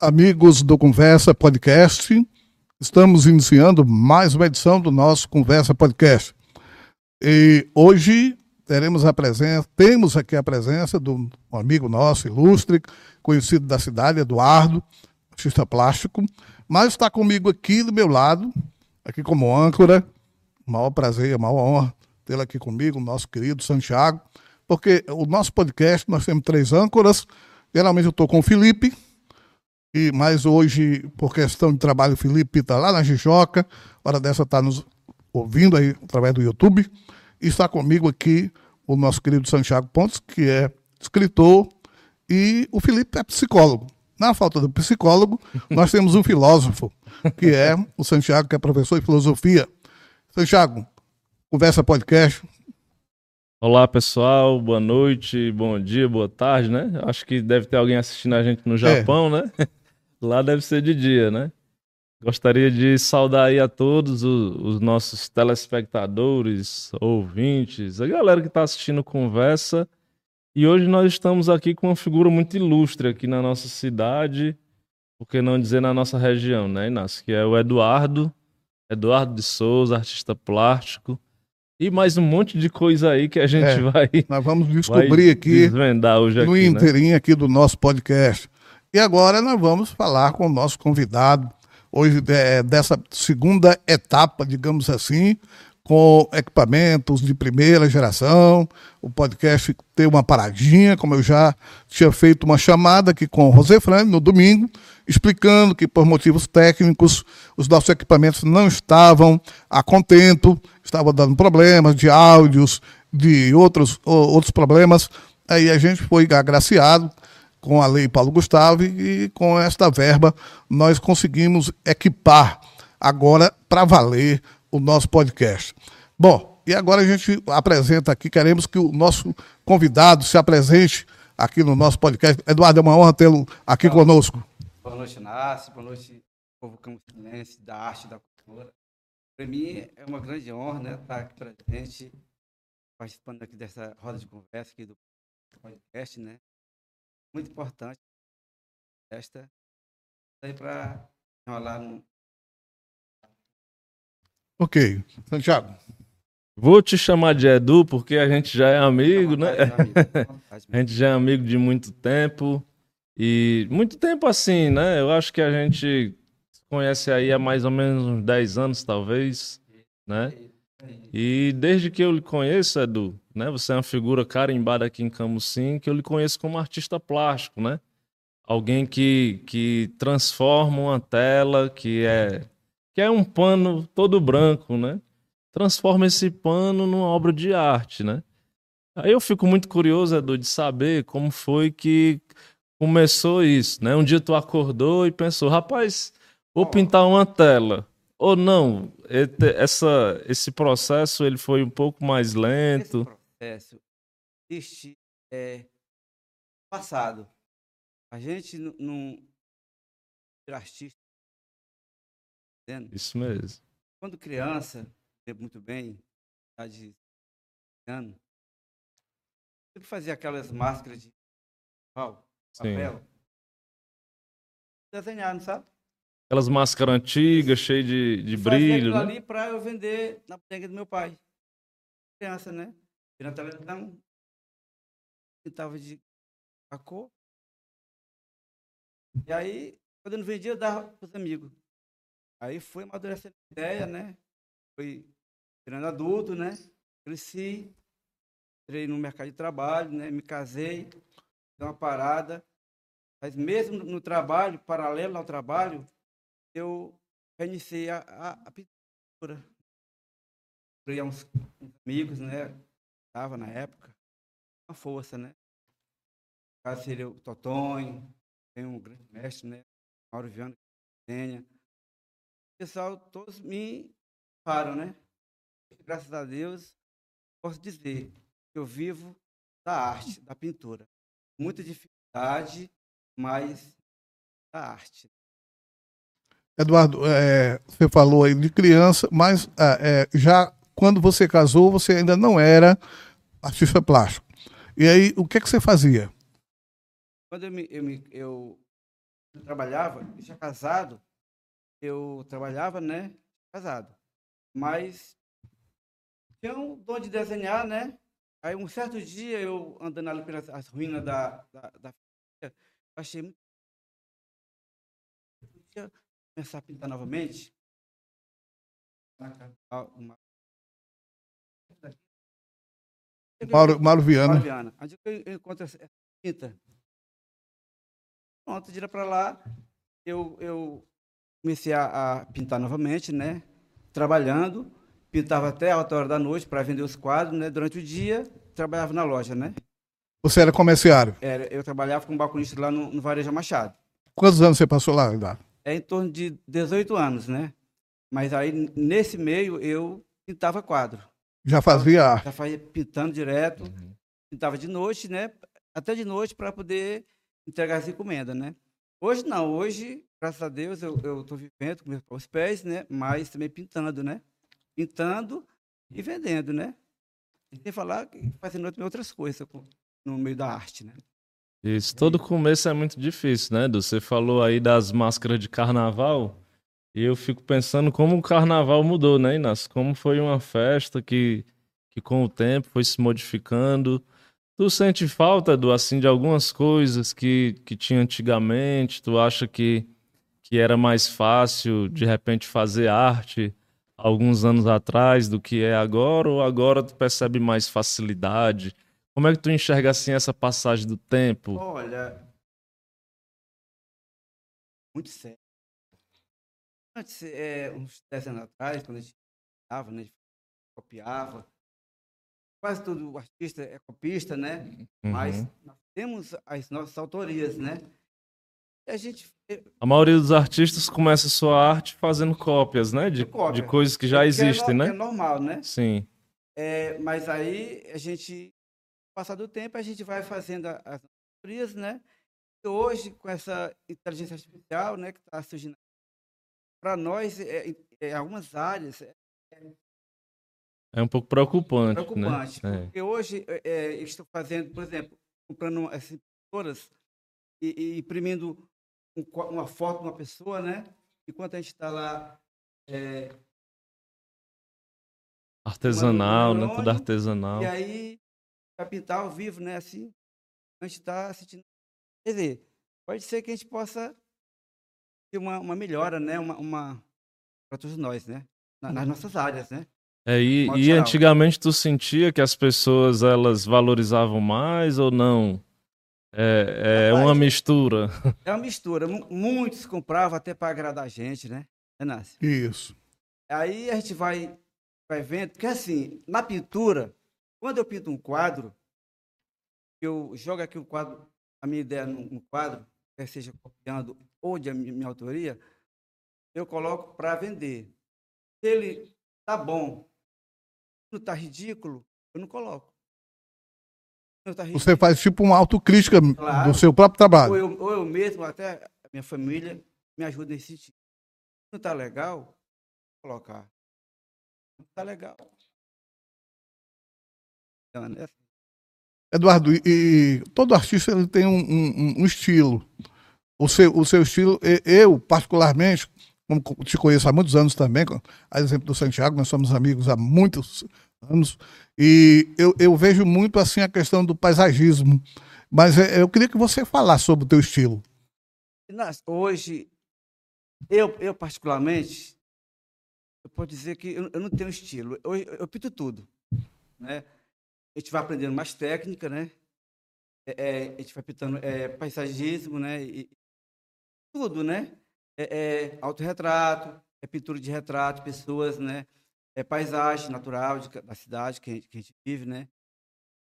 Amigos do Conversa Podcast, estamos iniciando mais uma edição do nosso Conversa Podcast. E hoje teremos a presença, temos aqui a presença de um amigo nosso, ilustre, conhecido da cidade, Eduardo, artista plástico, mas está comigo aqui do meu lado, aqui como âncora. Maior prazer, maior honra tê-lo aqui comigo, nosso querido Santiago, porque o nosso podcast, nós temos três âncoras. Geralmente eu estou com o Felipe, e, mas hoje, por questão de trabalho, o Felipe está lá na Jijoca, hora dessa está nos ouvindo aí através do YouTube. E está comigo aqui o nosso querido Santiago Pontes, que é escritor, e o Felipe é psicólogo. Na falta do psicólogo, nós temos um filósofo, que é o Santiago, que é professor de filosofia. Santiago, conversa podcast. Olá pessoal, boa noite, bom dia, boa tarde, né? Acho que deve ter alguém assistindo a gente no Japão, é. né? Lá deve ser de dia, né? Gostaria de saudar aí a todos os, os nossos telespectadores, ouvintes, a galera que está assistindo Conversa. E hoje nós estamos aqui com uma figura muito ilustre aqui na nossa cidade, por que não dizer na nossa região, né, Inácio? Que é o Eduardo, Eduardo de Souza, artista plástico. E mais um monte de coisa aí que a gente é, vai. Nós vamos descobrir aqui desvendar hoje no aqui, né? inteirinho né? aqui do nosso podcast. E agora nós vamos falar com o nosso convidado, hoje é, dessa segunda etapa, digamos assim, com equipamentos de primeira geração. O podcast tem uma paradinha, como eu já tinha feito uma chamada aqui com o José Fran no domingo, explicando que por motivos técnicos os nossos equipamentos não estavam a contento, estavam dando problemas de áudios, de outros, outros problemas. Aí a gente foi agraciado com a Lei Paulo Gustavo e com esta verba nós conseguimos equipar agora para valer o nosso podcast. Bom, e agora a gente apresenta aqui, queremos que o nosso convidado se apresente aqui no nosso podcast. Eduardo, é uma honra tê-lo aqui boa, conosco. Boa noite, Nácio. Boa noite, povo campinense, da arte da cultura. Para mim é uma grande honra né, estar aqui presente, participando aqui dessa roda de conversa aqui do podcast, né? muito importante esta aí para enrolar no. Ok, Santiago. Vou te chamar de Edu porque a gente já é amigo, né? a gente já é amigo de muito tempo. E muito tempo assim, né? Eu acho que a gente conhece aí há mais ou menos uns 10 anos, talvez, né? E desde que eu lhe conheço, Edu, né? Você é uma figura carimbada aqui em Camusim, que eu lhe conheço como artista plástico, né? Alguém que, que transforma uma tela que é que é um pano todo branco, né? Transforma esse pano numa obra de arte, né? Aí eu fico muito curioso, Edu, de saber como foi que começou isso, né? Um dia tu acordou e pensou, rapaz, vou pintar uma tela. Ou não, essa, esse processo ele foi um pouco mais lento. Esse processo existe é, passado. A gente não artista. Entendendo? Isso mesmo. Quando criança, lembro muito bem, de ano, sempre fazia aquelas máscaras de pau. Sim. Desenhar, não sabe? Aquelas máscaras antigas, cheias de, de brilho. Né? ali para eu vender na bodega do meu pai. Criança, né? E na televisão, pintava de a cor. E aí, quando eu não vendia, eu dava para os amigos. Aí foi amadurecendo a ideia, né? Fui virando adulto, né? Cresci, entrei no mercado de trabalho, né? Me casei, uma parada. Mas mesmo no trabalho, paralelo ao trabalho, eu reiniciei a, a, a pintura. Procurei uns, amigos, né? Estava na época. Uma força, né? No caso seria o Totonho, tem um grande mestre, né? Mauro Viana, Senha. O pessoal, todos me param, né? Graças a Deus, posso dizer que eu vivo da arte, da pintura. Muita dificuldade, mas da arte. Eduardo, é, você falou aí de criança, mas é, é, já quando você casou, você ainda não era artista plástico. E aí, o que, é que você fazia? quando eu, me, eu, me, eu trabalhava, eu tinha casado, eu trabalhava, né? Casado. Mas tinha um dom de desenhar, né? Aí um certo dia eu andando ali pelas ruínas da, da, da achei muito. Eu começar a pintar novamente. Uma... Mauro, Mauro Viana. Mauro Viana. Onde eu encontro essa pinta? Pronto, de para lá, eu, eu comecei a, a, pintar novamente, né? Trabalhando, pintava até alta hora da noite para vender os quadros, né? Durante o dia, trabalhava na loja, né? Você era comerciário? Era, eu trabalhava como balconista lá no, no Varejo Machado. Quantos anos você passou lá, Eduardo? É em torno de 18 anos, né? Mas aí, nesse meio, eu pintava quadro. Já fazia? Já fazia pintando direto. Uhum. Pintava de noite, né? Até de noite para poder entregar as encomendas, né? Hoje não, hoje, graças a Deus, eu estou vivendo com meus pés, né? Mas também pintando, né? Pintando e vendendo, né? E sem falar que fazendo outras coisas no meio da arte, né? Isso, todo começo é muito difícil, né, Edu? Você falou aí das máscaras de carnaval, e eu fico pensando como o carnaval mudou, né, Inácio? Como foi uma festa que, que com o tempo foi se modificando, Tu sente falta do assim de algumas coisas que, que tinha antigamente? Tu acha que, que era mais fácil de repente fazer arte alguns anos atrás do que é agora? Ou agora tu percebe mais facilidade? Como é que tu enxerga assim essa passagem do tempo? Olha, muito sério. Antes, é, uns 10 anos atrás, quando a gente copiava, né, copiava, quase todo artista é copista, né? Uhum. Mas nós temos as nossas autorias, né? A gente. A maioria dos artistas começa sua arte fazendo cópias, né? De, de coisas que já é existem, é no, né? É normal, né? Sim. É, mas aí a gente, passar do tempo, a gente vai fazendo as autorias, né? E hoje, com essa inteligência artificial, né, que está surgindo, para nós, é, é, algumas áreas, é, é um pouco preocupante. Né? Preocupante, né? porque é. hoje é, é estou fazendo, por exemplo, comprando as impressoras e, e imprimindo uma foto de uma pessoa, né? Enquanto a gente está lá. É, artesanal, né? Tudo artesanal. E aí, ao vivo, né? Assim, a gente está sentindo. Quer dizer, pode ser que a gente possa ter uma, uma melhora, né? Uma, uma para todos nós, né? nas uhum. nossas áreas, né? É, e, e antigamente tu sentia que as pessoas elas valorizavam mais ou não? É, é Rapaz, uma mistura. É uma mistura. Muitos compravam até para agradar a gente, né, Renácio? Isso. Aí a gente vai, vai vendo, porque assim, na pintura, quando eu pinto um quadro, eu jogo aqui o quadro, a minha ideia no, quadro, quer seja copiando ou de minha, minha autoria, eu coloco para vender. Se ele tá bom, não está ridículo, eu não coloco. Você faz tipo uma autocrítica claro. do seu próprio trabalho. Ou eu, ou eu mesmo, até a minha família, me ajuda nesse sentido. Não está legal? Vou colocar. Não está legal. Eduardo, e, e, todo artista ele tem um, um, um, estilo. O seu, o seu estilo, eu, particularmente, como te conheço há muitos anos também, a exemplo do Santiago, nós somos amigos há muitos anos, e eu, eu vejo muito assim a questão do paisagismo. Mas é, eu queria que você falasse sobre o teu estilo. Hoje, eu, eu particularmente, eu posso dizer que eu, eu não tenho estilo. Eu, eu pinto tudo. Né? A gente vai aprendendo mais técnica, né? É, é, a gente vai pintando é, paisagismo, né? E, tudo, né? é, é autorretrato, é pintura de retrato, pessoas, né? É paisagem natural de, da cidade que a, gente, que a gente vive, né?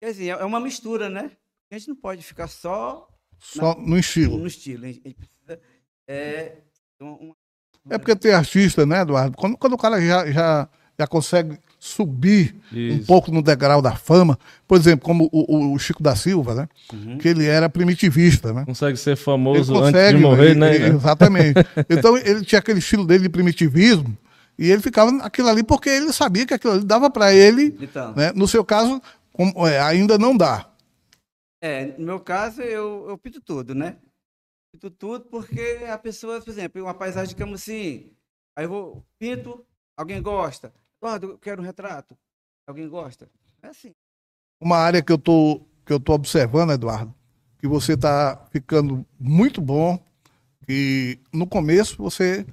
Quer dizer, é uma mistura, né? A gente não pode ficar só... Só na, no estilo. No estilo. A gente precisa... É, uma, é porque tem artista, né, Eduardo? Quando, quando o cara já, já, já consegue subir Isso. um pouco no degrau da fama, por exemplo, como o, o Chico da Silva, né? Uhum. Que ele era primitivista, né? Consegue ser famoso consegue, antes de morrer, né? Ele, exatamente. então ele tinha aquele estilo dele de primitivismo e ele ficava naquilo ali porque ele sabia que aquilo ali dava para ele, então. né? No seu caso, como, é, ainda não dá. É, no meu caso, eu, eu pinto tudo, né? Pinto tudo porque a pessoa, por exemplo, uma paisagem, digamos assim, aí eu vou, pinto, alguém gosta. Eduardo, eu quero um retrato. Alguém gosta. É assim. Uma área que eu tô, que eu tô observando, Eduardo, que você está ficando muito bom, que no começo você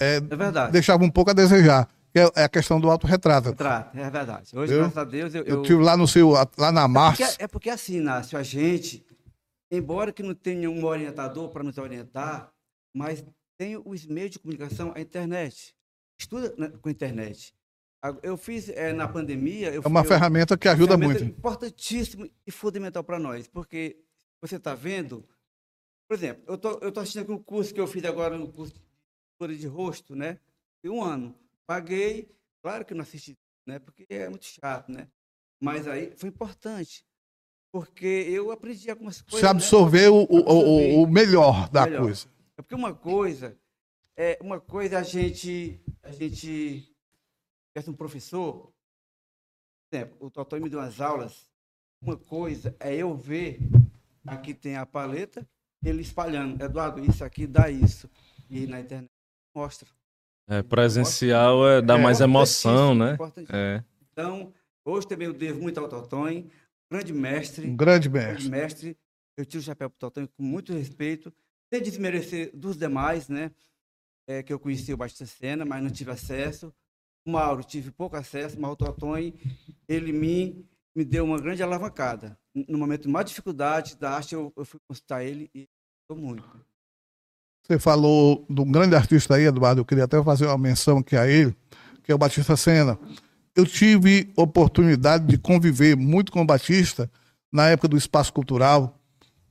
é, É verdade. deixava um pouco a desejar, é, é a questão do autorretrato. Retrato, é verdade. Hoje, Eu- graças a Deus, eu. Eu eu- tive lá no seu, lá na Mars, Porque- é porque assim, Inácio, a gente, embora que não tenha um orientador para nos orientar, mas tem os meios de comunicação, a internet. Estuda na- com a internet. Eu fiz eh, na pandemia. É uma fui- ferramenta que ajuda ferramenta muito. Importantíssimo e fundamental para nós, porque você está vendo, por exemplo, eu tô, eu tô assistindo aqui um curso que eu fiz agora no curso de rosto, né? De um ano. Paguei, claro que não assisti, né? Porque é muito chato, né? Mas aí foi importante, porque eu aprendi algumas coisas. Você né? absorveu o, o, o, o melhor da Melhor. coisa. É porque uma coisa é uma coisa a gente a gente um professor, exemplo, o Totó me deu umas aulas. Uma coisa é eu ver aqui tem a paleta, ele espalhando, Eduardo, isso aqui dá isso e na internet mostra. É, presencial é, dá É, mais emoção, né? É. Então, hoje também eu devo muito ao Totonho, grande mestre. Um grande grande mestre. mestre. Eu tiro o chapéu para o Totonho com muito respeito, sem desmerecer dos demais, né? É, que eu conheci o Batista Sena, mas não tive acesso. O Mauro, tive pouco acesso, mas o Totonho, ele me, me deu uma grande alavancada. No momento de mais dificuldade da arte, eu, eu fui consultar ele e estou muito. Você falou de um grande artista aí, Eduardo. Eu queria até fazer uma menção aqui a ele, que é o Batista Sena. Eu tive oportunidade de conviver muito com o Batista na época do Espaço Cultural,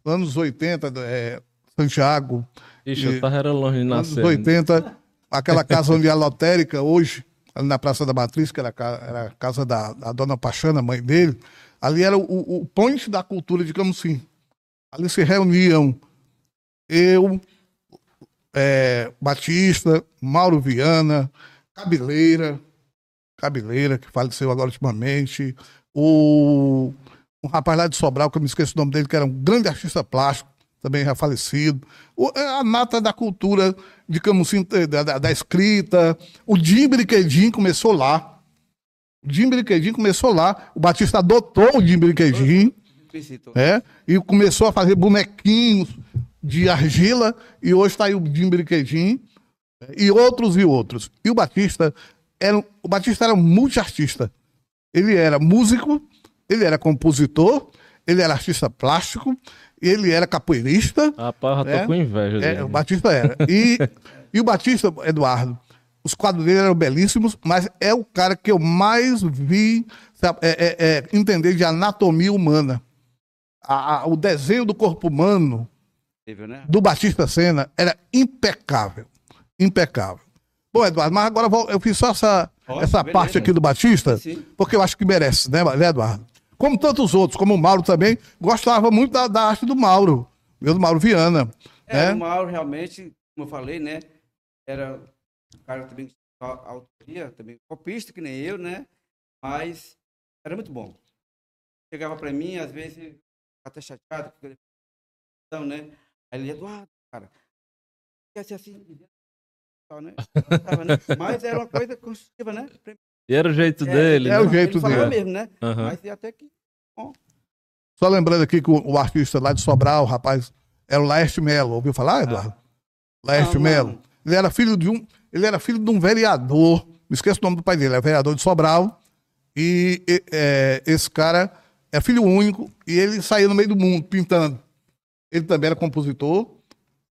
anos 80, é, Santiago, Ixi, E- eu era longe de anos nascer. né? 80, aquela casa onde é a lotérica hoje, ali na Praça da Matriz, que era era a casa da, da dona Pachana, mãe dele, ali era o, o ponte da cultura, digamos assim. Ali se reuniam eu, é, Batista, Mauro Viana, Cabeleira, Cabeleira, que faleceu agora ultimamente, o, um rapaz lá de Sobral, que eu me esqueço o nome dele, que era um grande artista plástico, também já falecido. O- é a nata da cultura de Camusim, da, da, da escrita. O Jim Brinquedinho começou lá. O Jim Brinquedinho começou lá. O Batista adotou o Jim Brinquedinho Felicito. é, e começou a fazer bonequinhos de argila, e hoje está aí o Jim Brinquedinho, é, e outros e outros. E o Batista era, o Batista era multiartista. Ele era músico, ele era compositor, ele era artista plástico, ele era capoeirista. Rapaz, eu já tô É. com inveja É, dele. o Batista era. E, e o Batista, Eduardo, os quadros dele eram belíssimos, mas é o cara que eu mais vi sabe, é, é, é, entender de anatomia humana. A- a- o desenho do corpo humano né? Do Batista Sena era impecável. Impecável. Bom, Eduardo, mas agora eu, fiz só essa, Ó, essa beleza. parte aqui do Batista, Sim. porque eu acho que merece, né, né, Eduardo? Como tantos outros, como o Mauro também, gostava muito da, da arte do Mauro, eu do Mauro Viana. É, né? o Mauro realmente, como eu falei, né? Era um cara também autoria, também copista, que nem eu, né? Mas era muito bom. Chegava para mim, às vezes, até chateado, porque ele- então, né? Aí ele, Eduardo, cara, quer ser assim? Tal, né? Né? Mas era uma coisa construtiva, né? E era o jeito É, dele, é né? o jeito ele falava dele. mesmo, né? Aham. Mas até que Só lembrando aqui que o, o artista lá de Sobral, o rapaz, era o Laerte Melo. Ouviu falar, Eduardo? Laerte Não, Melo. Ele era filho de um. Ele era filho de um vereador. Me esqueço o nome do pai dele, é vereador de Sobral. E, e, é, esse cara é filho único e ele saía no meio do mundo pintando. Ele também era compositor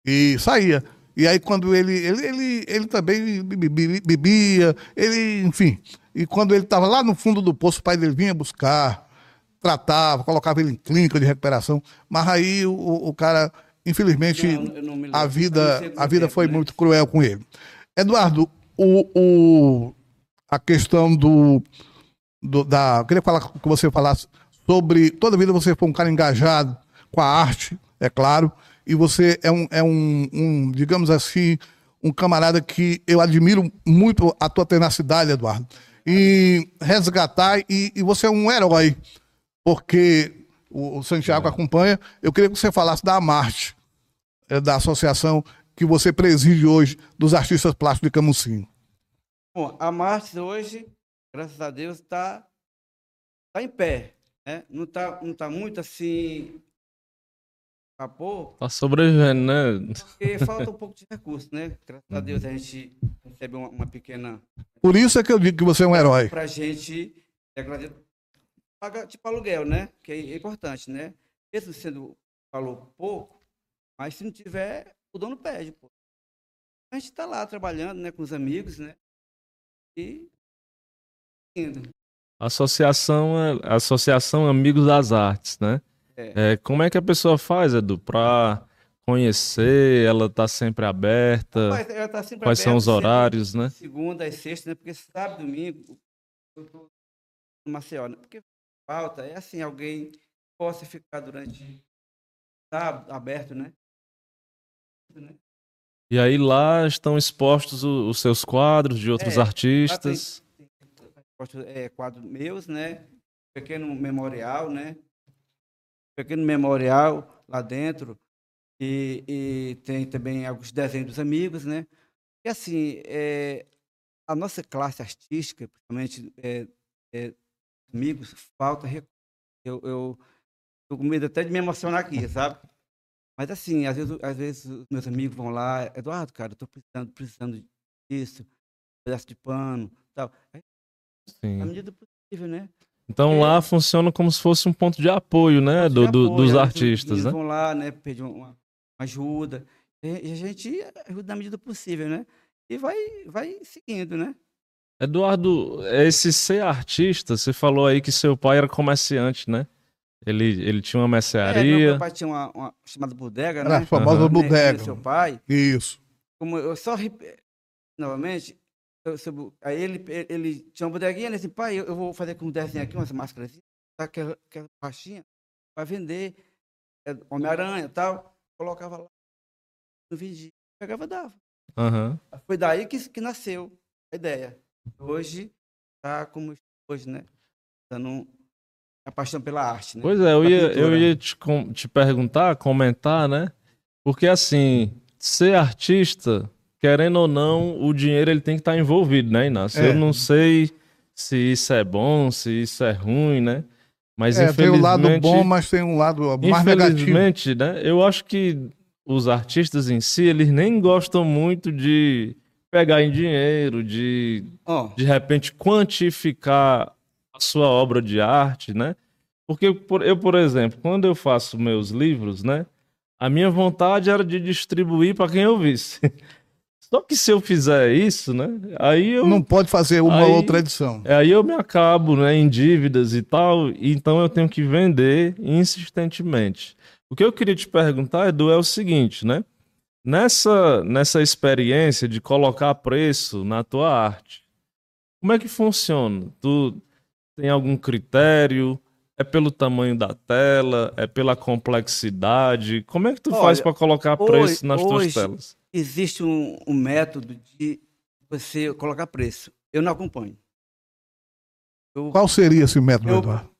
e saía. E aí quando ele ele, ele, ele também bebia, ele, enfim. E quando ele estava lá no fundo do poço, o pai dele vinha buscar, tratava, colocava ele em clínica de recuperação. Mas aí o, o cara, infelizmente, Não, a vida, a vida tempo, foi né? muito cruel com ele. Eduardo, o, o, a questão do, do- da. Eu queria falar que você falasse sobre. Toda vida você foi um cara engajado com a arte, é claro, e você é um, é um, um, digamos assim, um camarada que eu admiro muito a tua tenacidade, Eduardo. E resgatar, e, e você é um herói, porque o, o Santiago é. acompanha. Eu queria que você falasse da Marte, é, da associação que você preside hoje dos artistas plásticos de Camusim. Bom, a Marte hoje, graças a Deus, está tá em pé. Né? Não está não tá muito assim. Capô. Tá sobrevivendo, né? Porque falta um pouco de recurso, né? Graças a Deus a gente recebe uma, uma pequena. Por isso é que eu digo que você é um herói. Para a gente pagar tipo aluguel, né? Que é importante, né? Mesmo sendo falou pouco, mas se não tiver, o dono pede, pô. A gente está lá trabalhando, né, com os amigos, né? E indo. Associação, Associação Amigos das Artes, né? É. É, como é que a pessoa faz, Edu, para conhecer? Ela está sempre aberta? Rapaz, ela tá sempre Quais aberta, são os horários, né? Segunda e sexta, né? Porque sábado e domingo eu tô no Maceió, né? Porque falta é assim, alguém possa ficar durante sábado aberto, né? né? E aí lá estão expostos o, os seus quadros de outros é, artistas. Tem, tem, é, quadros meus, né? Pequeno memorial, né? Pequeno memorial lá dentro. E, e tem também alguns desenhos dos amigos, né? E assim, é, a nossa classe artística, principalmente é, é, amigos, falta recurso. Eu, eu tô com medo até de me emocionar aqui, sabe? Mas assim, às vezes, às vezes os meus amigos vão lá, Eduardo, cara, eu tô precisando, precisando disso, um pedaço de pano, tal. Sim. À medida do possível, né? Então Porque... lá funciona como se fosse um ponto de apoio, né, do, do apoio, dos né? artistas, eles né? vão lá, né, pedir uma, ajuda, e a gente ajuda na medida do possível, né? E vai, vai seguindo, né? Eduardo, esse ser artista, você falou aí que seu pai era comerciante, né? Ele, ele tinha uma mercearia. É, meu pai tinha uma, uma chamada bodega, né? a famosa uhum. bodega. Seu pai. Isso. Como eu só novamente, aí ele, ele tinha uma bodeguinha, né? Assim, pai, eu, vou fazer com um desenho aqui, umas máscaras assim, tá, aquela, aquela faixinha, para vender é, Homem-Aranha e tal. Colocava lá, não vendia, pegava e dava. Uhum. Foi daí que, que nasceu a ideia. Hoje tá como hoje, né? Dando a paixão pela arte, né? Pois é, eu ia, eu ia te, te perguntar, comentar, né? Porque assim, ser artista, querendo ou não, o dinheiro ele tem que estar envolvido, né, Inácio? É. Eu não sei se isso é bom, se isso é ruim, né? Mas é, infelizmente... tem um lado bom, mas tem um lado mais infelizmente, negativo. né? Eu acho que os artistas em si, eles nem gostam muito de pegar em dinheiro, de oh. de repente quantificar a sua obra de arte, né? Porque eu, por exemplo, quando eu faço meus livros, né? A minha vontade era de distribuir para quem eu visse. Só que se eu fizer isso, né? Aí eu. Não pode fazer uma aí, outra edição. É, aí eu me acabo, né? Em dívidas e tal. E então eu tenho que vender insistentemente. O que eu queria te perguntar, Edu, é o seguinte, né? Nessa, nessa experiência de colocar preço na tua arte, como é que funciona? Tu tem algum critério? É pelo tamanho da tela? É pela complexidade? Como é que tu Olha, faz para colocar preço hoje, nas tuas telas? Existe um, um, método de você colocar preço. Eu não acompanho. Eu, Qual seria esse método, eu, Eduardo?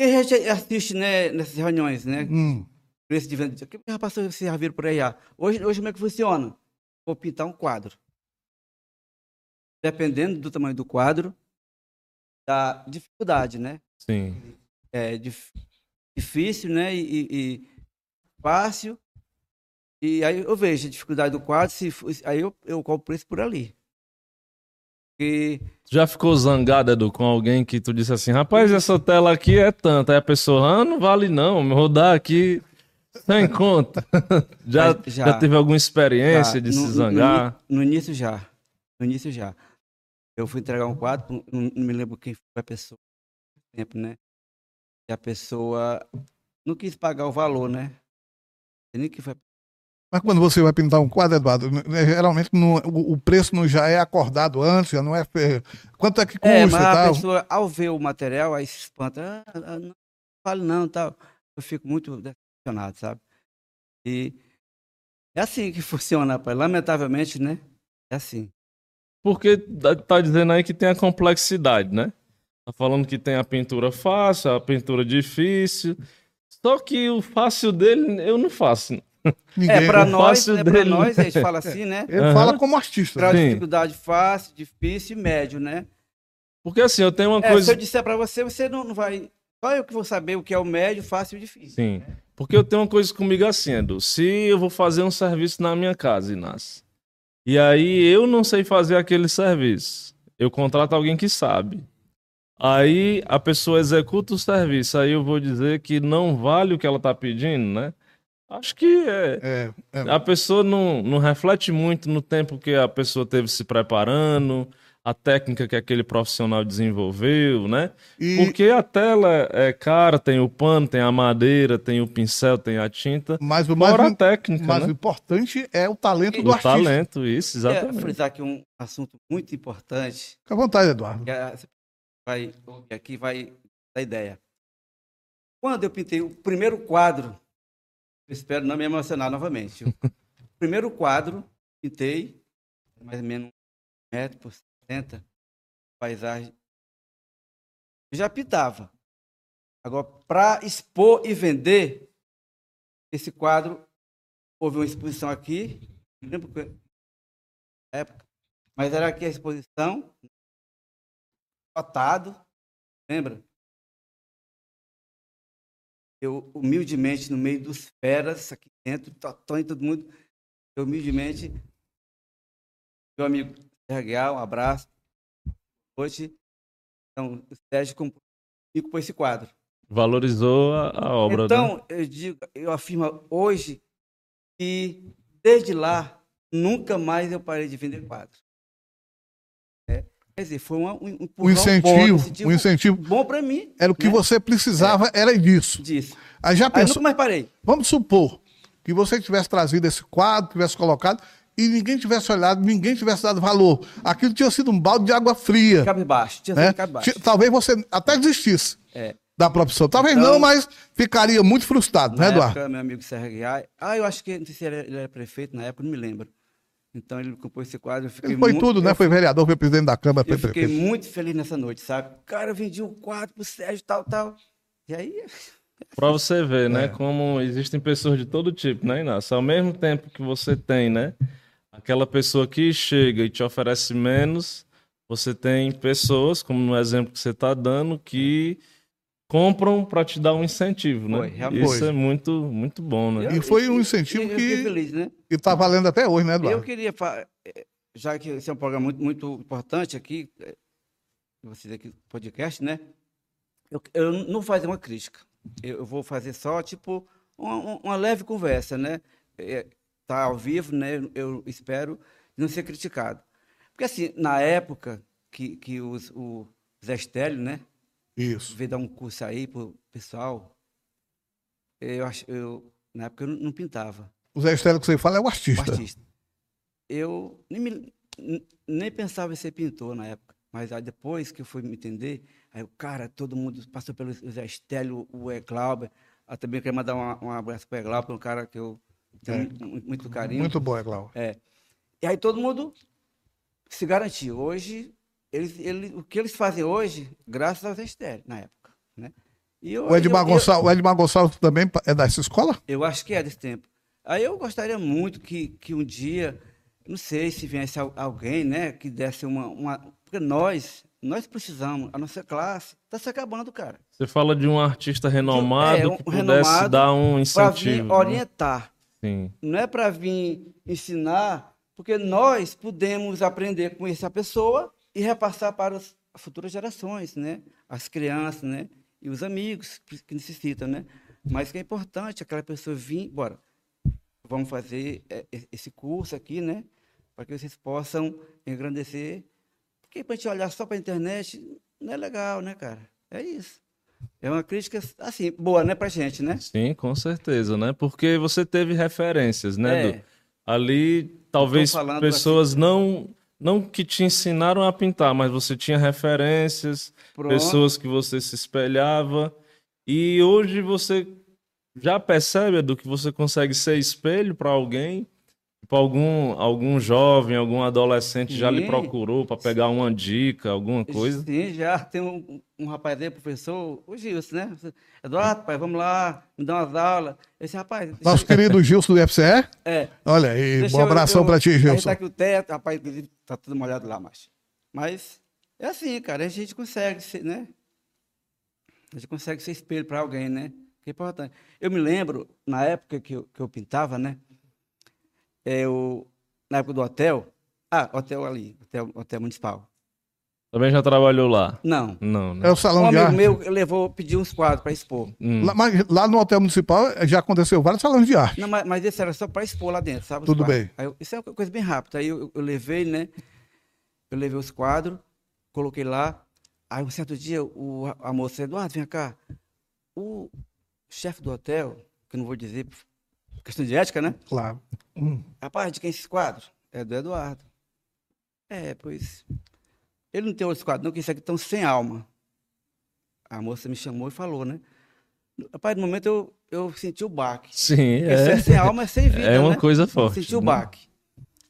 a gente assiste né, nessas reuniões, né? Hum. Preço de venda. O que já passou esse já por aí? Já? Hoje, hoje como é que funciona? Vou pintar um quadro. Dependendo do tamanho do quadro, da dificuldade, né? Sim. É dif, difícil, né? E, e, fácil. E aí eu vejo a dificuldade do quadro, se, aí eu, eu cobro o preço por ali. E... Já ficou zangada, Edu, com alguém que tu disse assim, rapaz, essa tela aqui é tanta. Aí a pessoa, ah, não vale não, me rodar aqui sem conta. já, já, já, teve alguma experiência já, de no, se zangar? No, no, início já. No início já. Eu fui entregar um quadro, não, não me lembro quem foi a pessoa. Tempo, né? E a pessoa não quis pagar o valor, né? Nem que foi mas quando você vai pintar um quadro, Eduardo, geralmente não, o, preço não já é acordado antes, já não é. Quanto é que custa? É, mas a tal? pessoa, ao ver o material, aí se espanta. Ah, ah não fale não, tal. Eu fico muito decepcionado, sabe? E é assim que funciona, rapaz. Lamentavelmente, né? É assim. Porque tá dizendo aí que tem a complexidade, né? Tá falando que tem a pintura fácil, a pintura difícil. Só que o fácil dele eu não faço. Ninguém- É, pra o nós, né, pra dele- nós, a gente fala assim, né? Ele Aham. fala como artista. Pra Sim. dificuldade fácil, difícil e médio, né? Porque assim, eu tenho uma É, se coisa. eu disser pra você, você não, não vai. Só eu que vou saber o que é o médio, fácil e difícil. Sim. Porque eu tenho uma coisa comigo assim, Edu. Se eu vou fazer um serviço na minha casa, Inácio, e aí eu não sei fazer aquele serviço, eu contrato alguém que sabe. Aí a pessoa executa o serviço, aí eu vou dizer que não vale o que ela tá pedindo, né? Acho que é, É, é. a pessoa não, não reflete muito no tempo que a pessoa teve se preparando, a técnica que aquele profissional desenvolveu, né? E Porque a tela é cara, tem o pano, tem a madeira, tem o pincel, tem a tinta. mas o mais, a técnica, mais né? importante é o talento do O artista. talento, isso, É, exatamente. frisar aqui um assunto muito importante, Fica à vontade, Eduardo. a- vai aqui vai dar ideia. Quando eu pintei o primeiro quadro, eu espero não me emocionar novamente. O primeiro quadro, pintei, mais ou menos um metro por 60, paisagem. Eu já pintava. Agora, para expor e vender, esse quadro, houve uma exposição aqui, não lembro que época, mas era aqui a exposição, lotado, lembra? Eu, humildemente, no meio dos feras, aqui dentro, totó em todo mundo, eu, humildemente, meu amigo Serguel, um abraço. Hoje, então, o Sérgio por esse quadro. Valorizou a, a obra. né? Então, eu digo, eu afirmo hoje que desde lá nunca mais eu parei de vender quadros. É, quer dizer, foi uma, um, O empurrão bom, incentivo, incentivo o incentivo bom para mim era o que né? você precisava, era disso. disso. Aí já Aí pensou, nunca mais parei. vamos supor que você tivesse trazido esse quadro, tivesse colocado e ninguém tivesse olhado, ninguém tivesse dado valor. Aquilo tinha sido um balde de água fria. Cabe baixo, tinha né? sido cabe baixo. Talvez você até desistisse É. da profissão. Talvez Então- não, mas ficaria muito frustrado, né, Eduardo? época, meu amigo Sérgio Aguiar, ah, eu acho que, não sei se ele era prefeito na época, não me lembro. Então ele compôs esse quadro, eu fiquei Ele foi muito, tudo, né? Foi vereador, foi presidente da Câmara, foi Eu fiquei prefeito. muito feliz nessa noite, sabe? Cara, eu vendi um quadro pro Sérgio, tal, tal. E aí, Pra você ver, né? É. Como existem pessoas de todo tipo, né, Inácio? Ao mesmo tempo que você tem, né? Aquela pessoa que chega e te oferece menos, você tem pessoas, como no exemplo que você tá dando, que compram para te dar um incentivo, né? Foi, realmente. Isso é muito, muito bom, né? E foi um incentivo eu fiquei que- feliz, né? E tá valendo até hoje, né, Eu Eduardo? queria, fa- eh, já que esse é um programa muito, muito importante aqui, eh, vocês aqui, podcast, né? Eu, eu não vou fazer uma crítica. Eu, eu vou fazer só, tipo, uma, uma- uma leve conversa, né? Eh, Tá ao vivo, né? Eu espero não ser criticado. Porque, assim, na época que, que os, o Zé Stélio, né? Isso. veio dar um curso aí pro pessoal, eu acho, eu, na época eu não, pintava, O Zé Estélio que você fala é o o artista. artista. Eu nem, me- nem pensava em ser pintor na época, mas aí depois que eu fui me entender, aí o cara, todo mundo passou pelo Zé Stélio, o E. Glauber, eu também queria mandar um, um abraço para o E. Glauber, um cara que eu tenho É. muito, muito carinho. Muito bom, é Cláudio. E aí todo mundo se garantiu. Hoje, eles, eles, o que eles fazem hoje, graças ao Zé Stélio, na época, né? E eu- O Edmar, eu- eu- Gonçalves, o Edmar Gonçalves também é dessa escola? Eu acho que é desse tempo. Aí eu gostaria muito que, que um dia, não sei se viesse al- alguém, né, que desse uma, uma. Porque nós, nós precisamos, a nossa classe está se acabando, cara. Você fala de um artista renomado É, um que pudesse renomado dar um Para vir incentivo. né? orientar. Sim. Não é para vir ensinar, porque nós podemos aprender com essa pessoa e repassar para as futuras gerações, né? As crianças, né? E os amigos que necessitam, né? Mas que é importante aquela pessoa vir, bora, vamos fazer é, é, esse curso aqui, né? Para que vocês possam engrandecer. Porque para a gente olhar só para a internet não é legal, né, cara? É isso. É uma crítica, assim, boa, né, pra gente, né? Sim, com certeza, né? Porque você teve referências, né? É. Ali, talvez pessoas não não que te ensinaram a pintar, mas você tinha referências, Pronto. pessoas que você se espelhava. E hoje você já percebe, Edu, que você consegue ser espelho para alguém, Tipo, algum, algum jovem, algum adolescente já lhe Sim. procurou para pegar uma dica, alguma coisa? Sim, já tem um, um rapaz aí, professor, o Gilson, né? Eduardo, pai, vamos lá, me dá umas aulas. Esse rapaz. deixa Nosso eu- querido Gilson do FCE. É. Olha aí, deixa um abração pra ti, Aí Gilson. tá aqui o teto, rapaz, inclusive, tá tudo molhado lá, mas. Mas é assim, cara, a gente consegue ser, né? A gente consegue ser espelho para alguém, né? Que é importante. Eu me lembro, na época que eu, que eu pintava, né? Eu, na época do hotel. Ah, hotel ali, hotel, hotel municipal. Também já trabalhou lá? Não. Não, né? É o Um salão de amigo arte. meu levou, pediu uns quadros para expor. Hum. Lá, mas lá no Hotel Municipal já aconteceu vários salões de arte. Não, mas, mas esse era só para expor lá dentro, sabe? Tudo quadros. bem. Aí eu- isso é uma coisa bem rápida. Aí eu, eu- eu levei, né? Eu levei os quadros, coloquei lá. Aí um certo dia o, a moça, Eduardo, vem cá. O chefe do hotel, que eu não vou dizer, questão de ética, né? Claro. Hum. Rapaz, de quem é esses quadros? É do Eduardo. É, pois. Ele não tem outros quadros, não, que isso aqui estão sem alma. A moça me chamou e falou, né? Rapaz, no momento eu, eu senti o baque. Sim, é é. sem alma, é sem vida. É uma né? coisa forte. Senti o né? baque.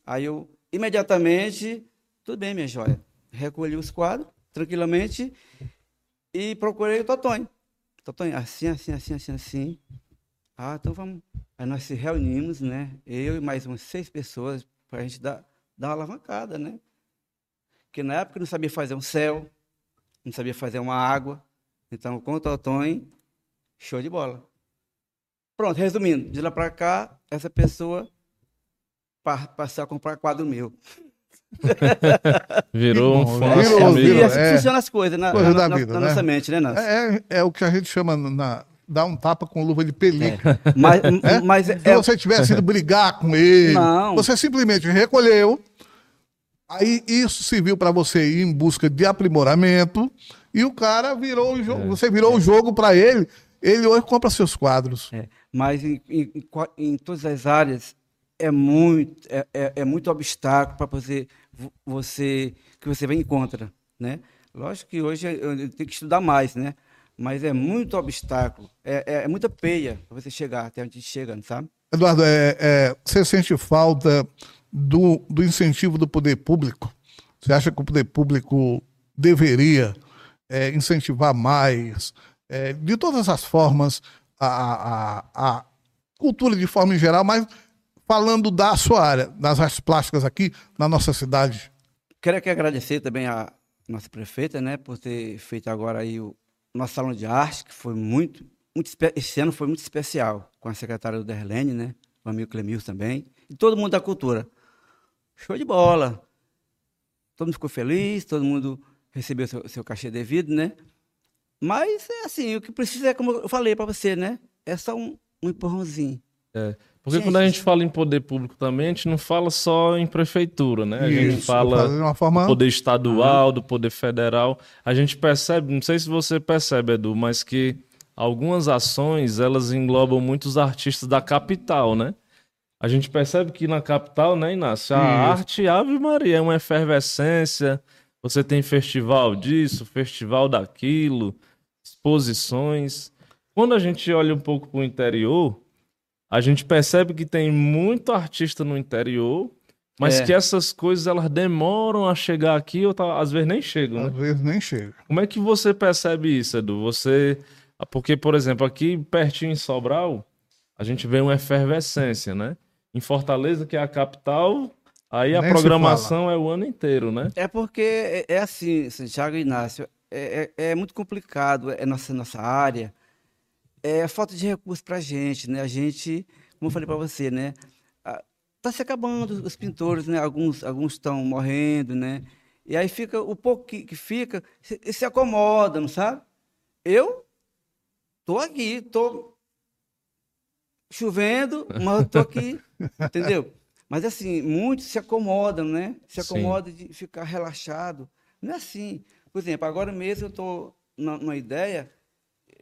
Aí eu, imediatamente, tudo bem, minha joia. Recolhi os quadros, tranquilamente, e procurei o Totonho. Totonho, assim, assim, assim, assim, assim. Ah, então vamos. Aí nós se reunimos, né? Eu e mais umas seis pessoas, para a gente dar, dar uma alavancada, né? Porque na época não sabia fazer um céu, não sabia fazer uma água. Então, com o Totonho, show de bola. Pronto, resumindo, de lá para cá, essa pessoa pa- passou a comprar quadro meu. Virou um bom, fã virou, virou, assim é. funcionam as coisas na, Coisa na- na- vida, na né? nossa mente, né, Nancy? É, é- é o que a gente chama na, dar um tapa com luva de pelica. Mas, É? mas Se é, você tivesse ido brigar com ele, Não. você simplesmente recolheu. Aí isso serviu para você ir em busca de aprimoramento e o cara virou o jogo. Você virou o jogo para ele. Ele hoje compra seus quadros. é, mas em, em- em todas as áreas é muito, é, é- é muito obstáculo para você, vo- você, que você vem em contra, né? Lógico que hoje eu tenho que estudar mais, né? Mas é muito obstáculo, é, é, é muita peia para você chegar até onde chega, sabe? Eduardo, é, é, você sente falta do, do incentivo do poder público? Você acha que o poder público deveria é, incentivar mais, é, de todas as formas, a, a, a cultura de forma em geral, mas falando da sua área, das artes plásticas aqui na nossa cidade? Quero aqui agradecer também a nossa prefeita, né, por ter feito agora aí o nosso salão de arte, que foi muito, muito esse ano foi muito especial, com a secretária do Derlene, né, o amigo Clemil também, e todo mundo da cultura. Show de bola. Todo mundo ficou feliz, todo mundo recebeu seu, seu cachê devido, né? Mas é assim, o que precisa é como eu falei para você, né? É só um, um empurrãozinho. Porque Gente, quando a gente fala em poder público também, a gente não fala só em prefeitura, né? A gente Isso, fala de uma forma. do poder estadual, do poder federal. A gente percebe, não sei se você percebe, Edu, mas que algumas ações, elas englobam muitos artistas da capital, né? A gente percebe que na capital, né, Inácio? A Isso. arte, Ave Maria, é uma efervescência. Você tem festival disso, festival daquilo, exposições. Quando a gente olha um pouco para o interior, a gente percebe que tem muito artista no interior, mas É. que essas coisas elas demoram a chegar aqui ou tá- às vezes nem chegam, Às né? vezes nem chega. Como é que você percebe isso, Edu? Você, porque por exemplo, aqui pertinho em Sobral, a gente vê uma efervescência, né? Em Fortaleza, que é a capital, aí a Nem se programação é o ano inteiro, né? É porque é, é assim, Santiago e Inácio, é, é, é muito complicado, é nossa, nossa área, é falta de recursos para a gente, né? A gente, como eu falei para você, né? Está se acabando os pintores, né? Alguns alguns estão morrendo, né? E aí fica, o pouco que, que fica, se, se acomoda, não sabe? Eu tô aqui, tô chovendo, mas eu tô aqui, entendeu? Mas assim, muitos se acomodam, né? Se Sim. acomodam de ficar relaxado. Não é assim. Por exemplo, agora mesmo eu estou numa ideia,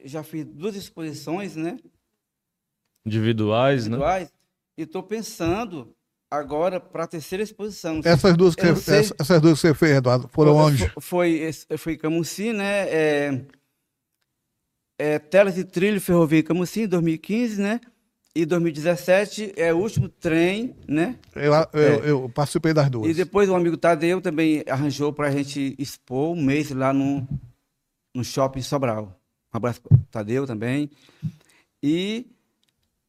já fiz duas exposições, né? Individuais, né? Individuais, e estou pensando agora para a terceira exposição. Essas duas, que sei. essas, essas duas que você fez, Eduardo, foram Foi- onde? Foi, foi, Camusim, né? É, é, Telas de Trilho Ferrovia em Camusim, em 2015, né? E 2017 é o último trem, né? Eu, eu, é. eu participei das duas. E depois o amigo Tadeu também arranjou para a gente expor um mês lá no, no shopping Sobral. Um abraço para Tadeu também. E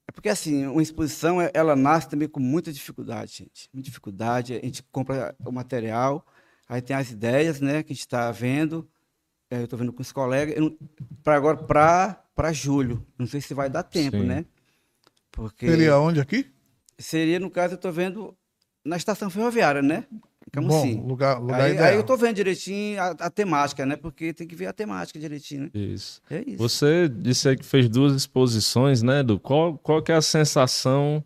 é porque assim, uma exposição ela nasce também com muita dificuldade, gente. Muita dificuldade. A gente compra o material, aí tem as ideias, né, que a gente está vendo. É, eu estou vendo com os colegas. Para agora, para julho. Não sei se vai dar tempo, Sim. né? Porque Seria onde aqui? Seria, no caso, eu estou vendo na estação ferroviária, né? Camusim. Bom, lugar, lugar aí, ideal. aí eu estou vendo direitinho a, a, temática, né? Porque tem que ver a temática direitinho, né? Isso. É isso. Você disse aí que fez duas exposições, né, Do Qual, qual que é a sensação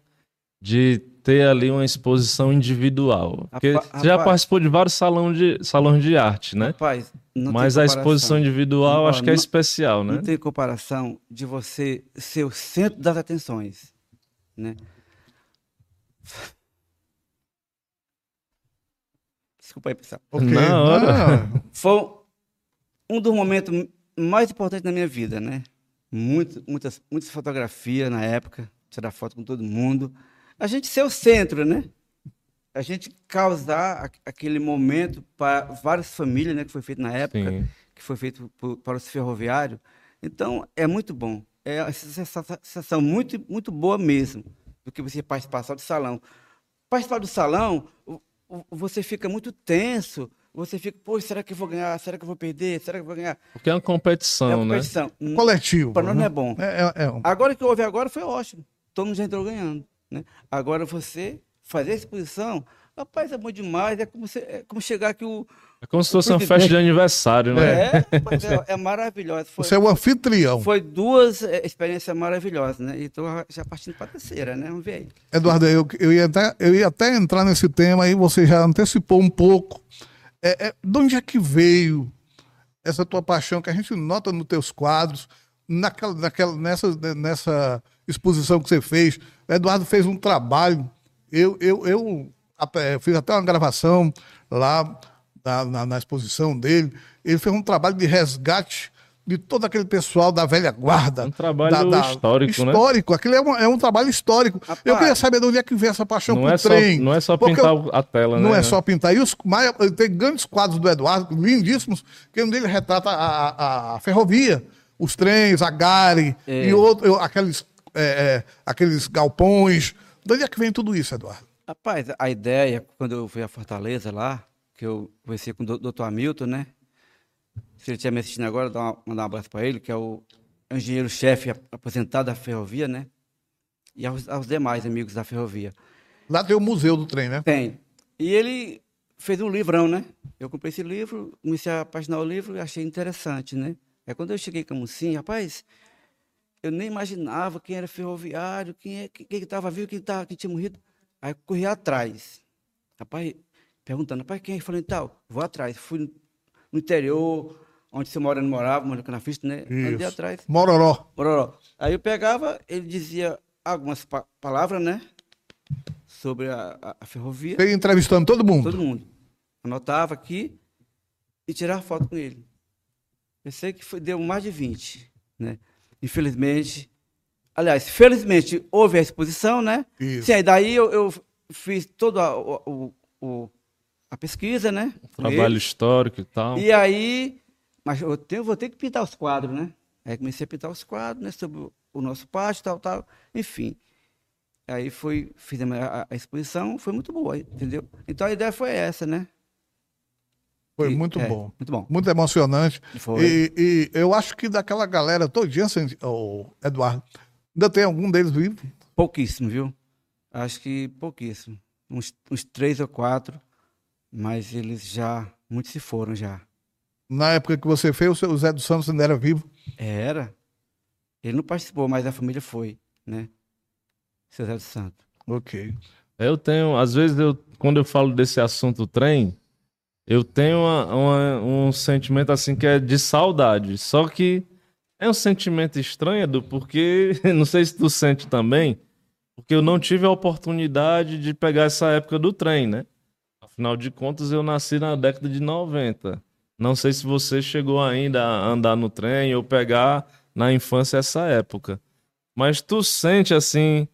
de ter ali uma exposição individual? Porque rapaz, você já participou de vários salão de, salões de arte, né? Rapaz, Mas a exposição individual não, acho que é especial, né? Não tem comparação de você ser o centro das atenções né? Desculpa aí, pessoal. Okay. Na hora. Foi um dos momentos mais importantes da minha vida, né? Muito, muitas, muitas fotografias na época, tirar foto com todo mundo. A gente ser o centro, né? A gente causar aquele momento para várias famílias, né? Que foi feito na época, Sim. que foi feito por, para os ferroviários. Então, é muito bom é uma sensação muito, muito boa mesmo do que você participar só do salão. Participar do salão, você fica muito tenso, você fica, pô, será que eu vou ganhar? Será que eu vou perder? Será que eu vou ganhar? Porque é uma competição, é uma competição. né? Coletivo. Para nós não é bom. É, é, é. Agora que houve agora foi ótimo. Todo mundo já entrou ganhando. Né? Agora você fazer a exposição, rapaz, é bom demais. É como, você, é como chegar aqui o, é como se fosse uma festa de aniversário, né? É, é, é maravilhoso. Foi, Você é o anfitrião. Foi duas é, experiências maravilhosas, né? Então, já partindo para a terceira, né? Vamos ver aí. Eduardo, eu, eu, ia até, eu ia até entrar nesse tema aí, você já antecipou um pouco. É, é, de onde é que veio essa tua paixão que a gente nota nos teus quadros, naquela, naquela, nessa, nessa exposição que você fez? O Eduardo fez um trabalho, eu, eu, eu até, fiz até uma gravação lá na, na, na, exposição dele, ele fez um trabalho de resgate de todo aquele pessoal da velha guarda. Um trabalho da, da, histórico, histórico, né? Histórico, aquele é um, é um trabalho histórico. Rapaz, eu queria saber de onde é que vem essa paixão não por é trem. Só, não é só pintar eu, a tela, né? Não é só pintar. E os, tem grandes quadros do Eduardo, lindíssimos, que um deles retrata a, a, a ferrovia, os trens, a Gare é. e outro, aqueles, é, é, aqueles galpões. De onde é que vem tudo isso, Eduardo? Rapaz, a ideia, quando eu fui a Fortaleza lá, que eu conversei com o doutor Hamilton, né? Se ele estiver me assistindo agora, dá uma, mandar um abraço para ele, que é o engenheiro-chefe aposentado da ferrovia, né? E aos, aos, demais amigos da ferrovia. Lá tem o Museu do Trem, né? Tem. E ele fez um livrão, né? Eu comprei esse livro, comecei a apaixonar o livro e achei interessante, né? É quando eu cheguei em Camusim, rapaz, eu nem imaginava quem era ferroviário, quem é, quem estava vivo, quem, tava, quem tinha morrido. Aí eu corri atrás. Rapaz, perguntando, pai, quem é? Falei, tal, vou atrás. Fui no interior, onde seu Moreno morava, Moreno Canafista, né? Isso. Andei atrás. Mororó. Mororó. Aí eu pegava, ele dizia algumas pa palavras, né? Sobre a, a, a ferrovia. Entrevistando todo mundo? Todo mundo. Anotava aqui e tirava foto com ele. Pensei que foi, deu mais de 20, né? Infelizmente, aliás, felizmente houve a exposição, né? Isso. Sim, aí daí eu, eu fiz todo a, o, o, a pesquisa, né? Trabalho histórico e tal. E aí, mas eu tenho, vou ter que pintar os quadros, né? Aí comecei a pintar os quadros, né? Sobre o nosso pátio, tal, tal. Enfim. Aí foi, fizemos a, a, exposição, foi muito boa, entendeu? Então a ideia foi essa, né? Foi e, muito é, bom. Muito bom. Muito emocionante. Foi. E, e eu acho que daquela galera todinha, o Eduardo, ainda tem algum deles vivo? Pouquíssimo, viu? Acho que pouquíssimo. Uns, uns três ou quatro mas eles já, muitos se foram já. Na época que você fez, o Zé dos Santos ainda era vivo? Era. Ele não participou, mas a família foi, né? Seu Zé dos Santos. Ok. Eu tenho, às vezes, eu, quando eu falo desse assunto trem, eu tenho uma, uma, um sentimento assim que é de saudade. Só que é um sentimento estranho, Edu, porque não sei se tu sente também, porque eu não tive a oportunidade de pegar essa época do trem, né? Afinal de contas, eu nasci na década de 90. Não sei se você chegou ainda a andar no trem ou pegar na infância essa época. Mas tu sente assim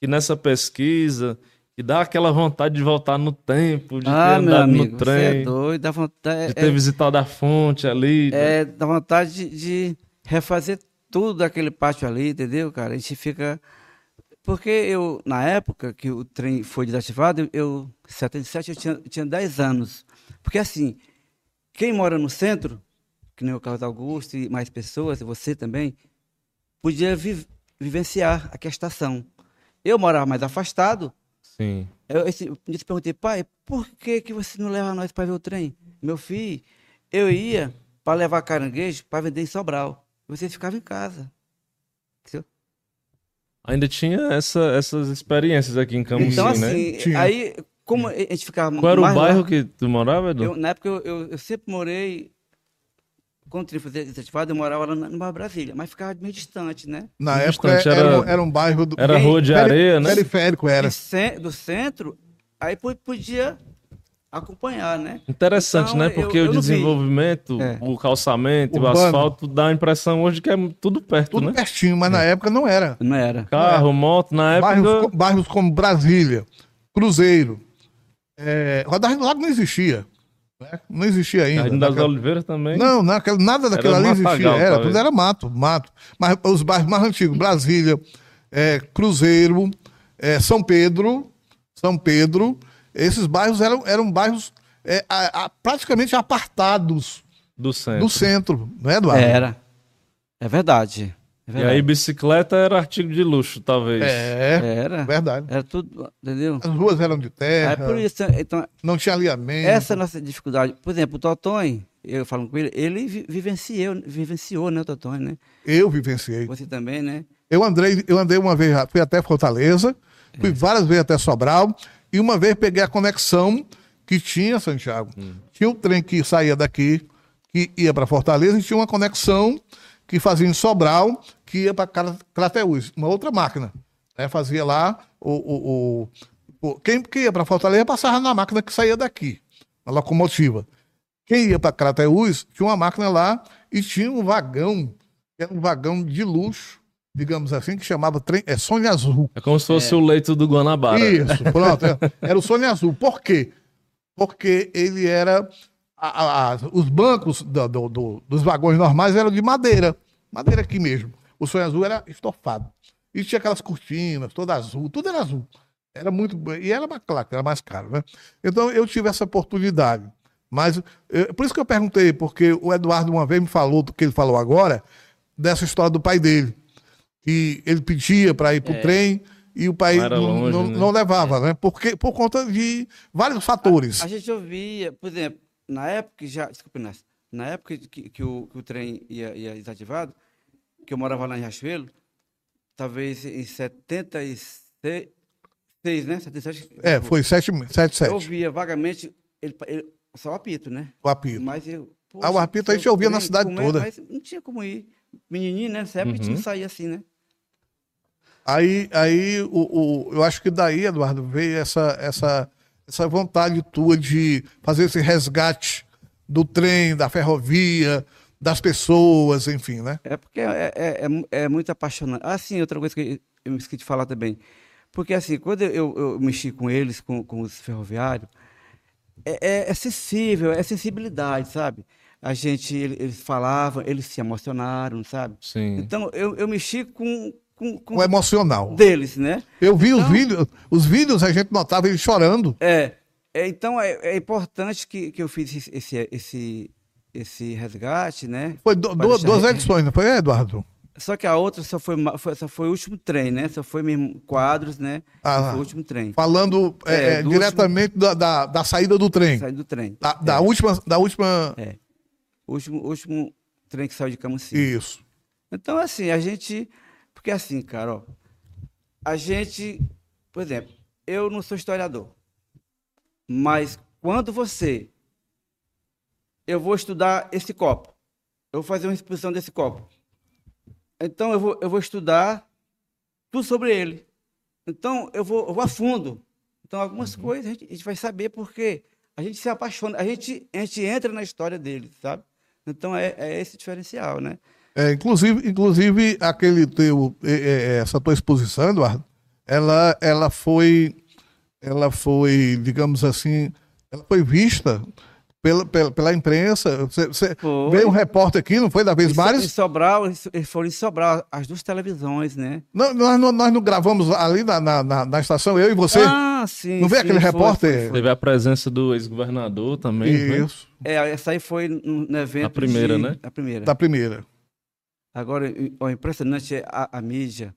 que nessa pesquisa que dá aquela vontade de voltar no tempo, de ah, ter andado amigo, no você trem, é doido, dá vontade. de ter é, visitado a fonte ali. é, dá vontade de, de refazer tudo daquele pátio ali, entendeu, cara? A gente fica. Porque eu, na época que o trem foi desativado, eu, em 77, eu tinha, tinha 10 anos. Porque assim, quem mora no centro, que nem o Carlos Augusto e mais pessoas, e você também, podia vi- vivenciar aqui a estação. Eu morava mais afastado, Sim. eu, esse, eu perguntei, pai, por que, que você não leva nós para ver o trem? Meu filho, eu ia para levar caranguejo para vender em Sobral. Vocês ficavam em casa. Entendeu? Ainda tinha essa, essas experiências aqui em Camusim, Então, né? assim, Tinha. aí, como a gente ficava Qual era o mais lá- bairro que tu morava, Edu? eu, na época, eu, eu, eu sempre morei, quando trem foi desativado, eu morava lá no bairro Brasília, mas ficava meio distante, né? Na Muito época distante, era, era- um- era um bairro do, Era Quem- rua de peri- areia, né? periférico, era. Do centro, aí po- podia acompanhar, né? Interessante, Então, né? eu- Porque eu o não vi. desenvolvimento, É. o calçamento, Urbano. o asfalto dá a impressão hoje que é tudo perto, Tudo né? pertinho, mas na época não era. Não era. Carro, moto, na época. Bairros, bairros como Brasília, Cruzeiro, é, Rodagem do Lago não existia. né? Não existia ainda. Jardim das Oliveiras também. Não, naquela- nada daquilo ali matagal, existia. Era, talvez. tudo era mato, mato. Mas os bairros mais antigos, Brasília, é, Cruzeiro, é, São Pedro, São Pedro, esses bairros eram, eram bairros é, a- a- praticamente apartados Do centro. do centro, não é, Eduardo? Era. É verdade. É E verdade. aí, bicicleta era artigo de luxo, talvez. É, Era. verdade. Era tudo, entendeu? As ruas eram de terra, por isso, então, não tinha alinhamento. essa é a nossa dificuldade. Por exemplo, o Totonho, eu falando com ele, ele vi- vivenciou, vivenciou, né, o Totonho, né? Eu vivenciei. Você também, né? Eu andei, eu andei uma vez, fui até Fortaleza, fui várias vezes até Sobral, e uma vez peguei a conexão que tinha, Santiago. Tinha um trem que saía daqui, que ia para Fortaleza, e tinha uma conexão que fazia em Sobral, que ia para Crateús, uma outra máquina. né? Fazia lá, o, o, o- o- quem que ia para Fortaleza passava na máquina que saía daqui, na locomotiva. Quem ia para Crateús, tinha uma máquina lá e tinha um vagão, que era um vagão de luxo, digamos assim, que chamava trem, é Sônia Azul. É como se fosse o leito do Guanabara. Isso, pronto. é. Era o Sônia Azul. Por quê? Porque ele era. a- a- os bancos do- do- do- dos vagões normais eram de madeira. Madeira aqui mesmo. O Sonho Azul era estofado. E tinha aquelas cortinas, toda azul, tudo era azul. Era muito. E era mais claro, era mais caro, né? Então eu tive essa oportunidade. Mas eh, por isso que eu perguntei, porque o Eduardo uma vez me falou do que ele falou agora, dessa história do pai dele. Que ele pedia para ir para o trem e o pai Não longe, não- né? não levava, né? Porque, por conta de vários fatores. A gente ouvia, por exemplo, na época que já. Desculpa, Inácio. Na época que, que o, que o trem ia, ia desativado, que eu morava lá em Riachuelo, talvez em 76, né? 77, É, foi 7, 7, Eu 7, ouvia vagamente ele, ele, só o apito, né? o apito. Mas eu. Ah, o apito a gente ouvia na cidade é? toda. Mas não tinha como ir. Menininho, né? Nessa época a gente Uhum. não saía assim, né? Aí, aí o, o- eu acho que daí, Eduardo, veio essa, essa, essa vontade tua de fazer esse resgate do trem, da ferrovia, das pessoas, enfim, né? É porque é, é, é, mu- é muito apaixonante. Ah, sim, outra coisa que eu me esqueci de falar também. Porque, assim, quando eu, eu mexi com eles, com, com os ferroviários, é, é, é sensível, é sensibilidade, sabe? A gente, ele- eles falavam, eles se emocionaram, sabe? Sim. Então, eu, eu mexi com, com, com O emocional. deles, né? Eu vi os Então- vídeos, os vídeos a gente notava ele chorando. É, é, então é, é importante que, que eu fiz esse, esse, esse, resgate, né? Foi du- Pra duas, duas edições, não foi, Eduardo? Só que a outra só foi, foi- só foi o último trem, né? Só foi mesmo quadros, né? Ah. Foi o último trem. Falando é, É, é, do diretamente da, da, da saída do trem. Saiu do trem. Da, da última. Da última. É. O último, último trem que saiu de Camusim. Isso. Então, assim, a gente. Porque assim, cara, ó, a gente. Por exemplo, eu não sou historiador. Mas quando você. Eu vou estudar esse copo. Eu vou fazer uma exposição desse copo. Então, eu vou, eu vou estudar tudo sobre ele. Então, eu vou, eu vou a fundo. Então, algumas coisas a gente, a gente vai saber porque a gente se apaixona, a gente, a gente entra na história dele, sabe? Então, é, é esse diferencial, né? É, inclusive, inclusive, aquele teu, é, é, essa tua exposição, Eduardo, ela, ela foi, ela foi, digamos assim, ela foi vista pela, pela, pela imprensa. Você, você veio um repórter aqui, não foi da vez? Em Sobral, eles foram em Sobral, as duas televisões, né? Não, nós, nós não gravamos ali na, na, na, estação, eu e você? Ah, sim. Não veio sim, aquele foi, repórter? foi, foi. Teve a presença do ex-governador também. né? Isso, É, essa aí foi no no evento. A primeira, de- né? A primeira. da primeira. Agora, o impressionante é a, a mídia.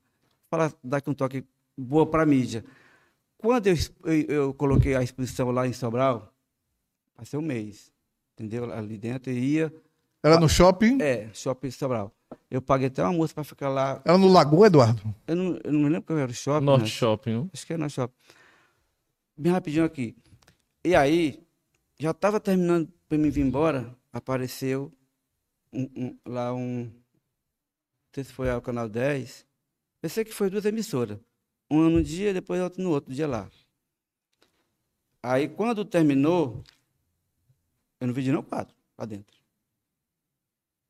Fala daqui um toque boa para a mídia. Quando eu, eu, eu coloquei a exposição lá em Sobral, passei um mês, entendeu? Ali dentro, eu ia, Era no shopping? é, shopping Sobral. Eu paguei até uma moça para ficar lá. Era no Lagoa, Eduardo? Eu não, eu não me lembro qual era o shopping. Norte né? Shopping. viu? Acho que era no shopping. Bem rapidinho aqui. E aí, já estava terminando para me vir embora, apareceu um- um- lá um. Sei se foi ao canal 10. Eu sei que foi duas emissoras. Uma no dia, depois outra no outro dia lá. Aí, quando terminou, eu não vendi não quadro lá dentro.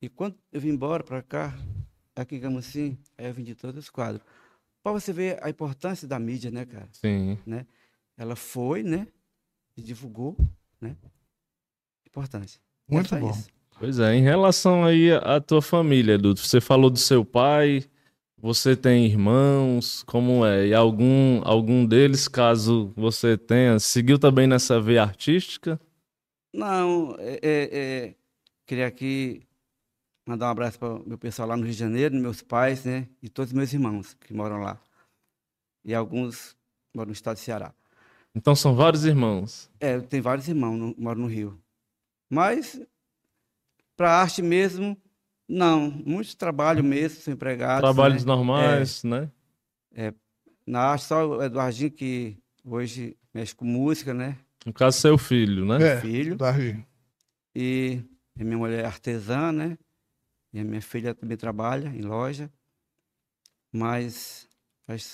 E quando eu vim embora para cá, aqui em Camusim, aí eu vendi todos os quadros. Para você ver a importância da mídia, né, cara? Sim. Ela foi, né? E divulgou, né? Importância. Muito Só bom. isso. Pois é, em relação aí à tua família, Edu, você falou do seu pai, você tem irmãos, como é? E algum, algum deles, caso você tenha, seguiu também nessa veia artística? Não, é, é, é, queria aqui mandar um abraço para o meu pessoal lá no Rio de Janeiro, meus pais, né? E todos os meus irmãos que moram lá. E alguns moram no estado do Ceará. Então são vários irmãos. É, eu tenho vários irmãos no, moram no Rio. Mas, para arte mesmo, não. Muito trabalho mesmo, são empregados. Trabalhos né? normais, né? Na arte, só o Eduardinho, que hoje mexe com música, né? No caso, seu filho, né? É, Filho. Daí. E a minha mulher é artesã, né? E a minha filha também trabalha em loja. Mas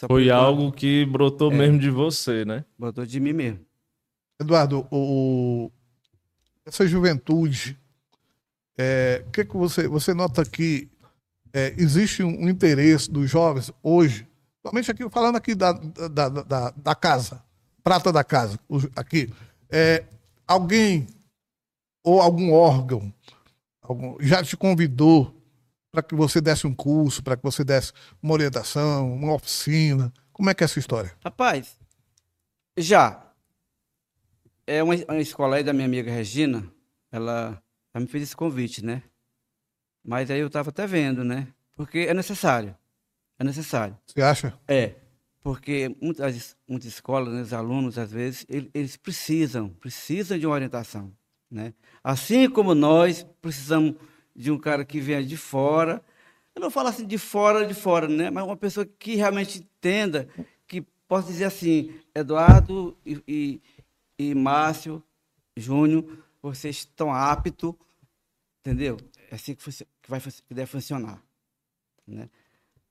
Foi algo que brotou É. mesmo de você, né? botou de mim mesmo. Eduardo, o- essa juventude, é, que que você, você nota que é, existe um, interesse dos jovens hoje, somente aqui, falando aqui da, da, da, da- casa, prata da casa, aqui, é, alguém ou algum órgão algum- já te convidou para que você desse um curso, para que você desse uma orientação, uma oficina? Como é que é essa história? Rapaz, já. É uma, uma escola aí da minha amiga Regina, ela, ela me fez esse convite, né? Mas aí eu estava até vendo, né? Porque é necessário. É necessário. Você acha? É, porque muitas, muitas escolas, né, os alunos, às vezes, ele- eles precisam, precisam de uma orientação, né? Assim como nós precisamos de um cara que venha de fora, eu não falo assim de fora, de fora, né? Mas uma pessoa que realmente entenda, que possa dizer assim, Eduardo e, e, e Márcio, Júnior, vocês estão aptos, entendeu? É assim que, que vai, que deve funcionar, né?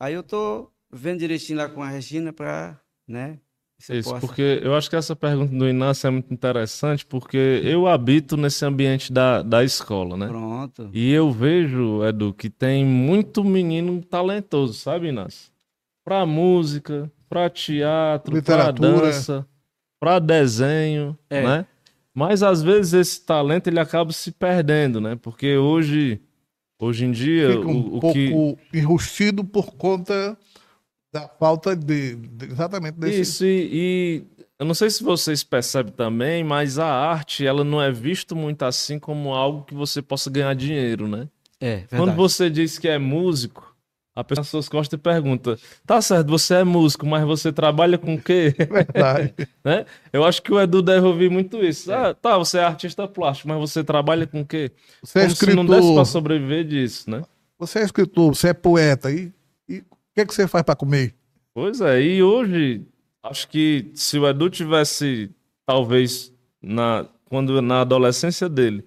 Aí eu tô vendo direitinho lá com a Regina para, né? Isso, posso- porque eu acho que essa pergunta do Inácio é muito interessante, porque eu habito nesse ambiente da, da escola, né? Pronto. E eu vejo, Edu, que tem muito menino talentoso, sabe, Inácio? Pra música, pra teatro, Literatura. pra dança, pra desenho, É. né? Mas às vezes esse talento ele acaba se perdendo, né? Porque hoje, hoje em dia, Fica um o, o pouco que enrustido por conta da falta de, de- exatamente desse Isso, e, e eu não sei se vocês percebem também, mas a arte, ela não é visto muito assim como algo que você possa ganhar dinheiro, né? É, verdade. Quando você diz que é músico, a pessoa nas suas costas e pergunta, tá certo, você é músico, mas você trabalha com o quê? verdade. né? Eu acho que o Edu deve ouvir muito isso. Ah, tá, você é artista plástico, mas você trabalha com o quê? Você é Como se não desse pra escritor, sobreviver disso, né? você é escritor, você é poeta e e o que, é que você faz para comer? Pois é, e hoje, acho que se o Edu tivesse, talvez, na, quando, na adolescência dele,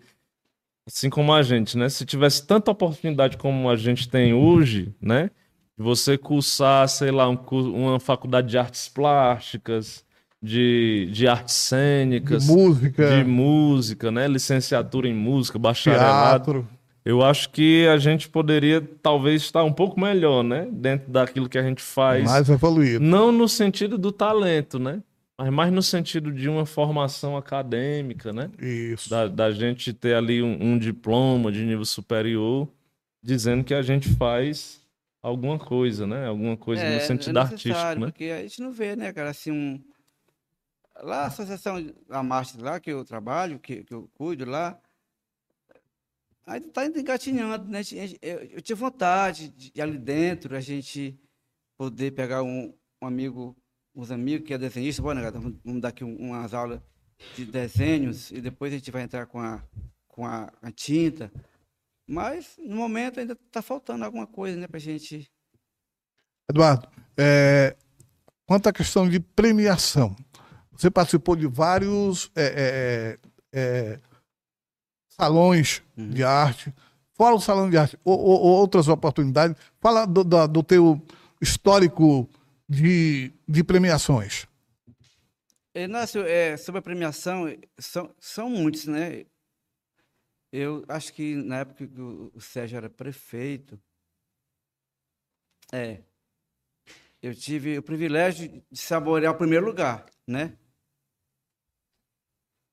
assim como a gente, né? Se tivesse tanta oportunidade como a gente tem hoje, né? De você cursar, sei lá, um uma faculdade de artes plásticas, de, de artes De cênicas, música, de música, né? Licenciatura em música, bacharelado. teatro. eu acho que a gente poderia talvez estar um pouco melhor, né? Dentro daquilo que a gente faz. Mais evoluído. Não no sentido do talento, né? Mas mais no sentido de uma formação acadêmica, né? Isso. Da, da gente ter ali um, um diploma de nível superior dizendo que a gente faz alguma coisa, né? Alguma coisa no sentido é artístico, necessário, né? Porque a gente não vê, né, cara, assim, um... Lá, a associação, a Marte lá, que eu trabalho, que, que eu cuido lá, aí tá engatinhando, né? Eu, eu tinha vontade de ir ali dentro, a gente poder pegar um, um amigo, uns amigos que é desenhista, bom, né, vamos dar aqui um- umas aulas de desenhos e depois a gente vai entrar com a, com a, a tinta. Mas, no momento, ainda tá faltando alguma coisa, né, pra gente... Eduardo, é, quanto à questão de premiação, você participou de vários é, é, é, salões Uhum. de arte, fora o salão de arte, ou, ou- ou outras oportunidades. Fala do, da- do teu histórico de, de premiações. Inácio, é, sobre a premiação, são, são muitos, né? Eu acho que na época que o, o Sérgio era prefeito, é, eu tive o privilégio de saborear o primeiro lugar, né?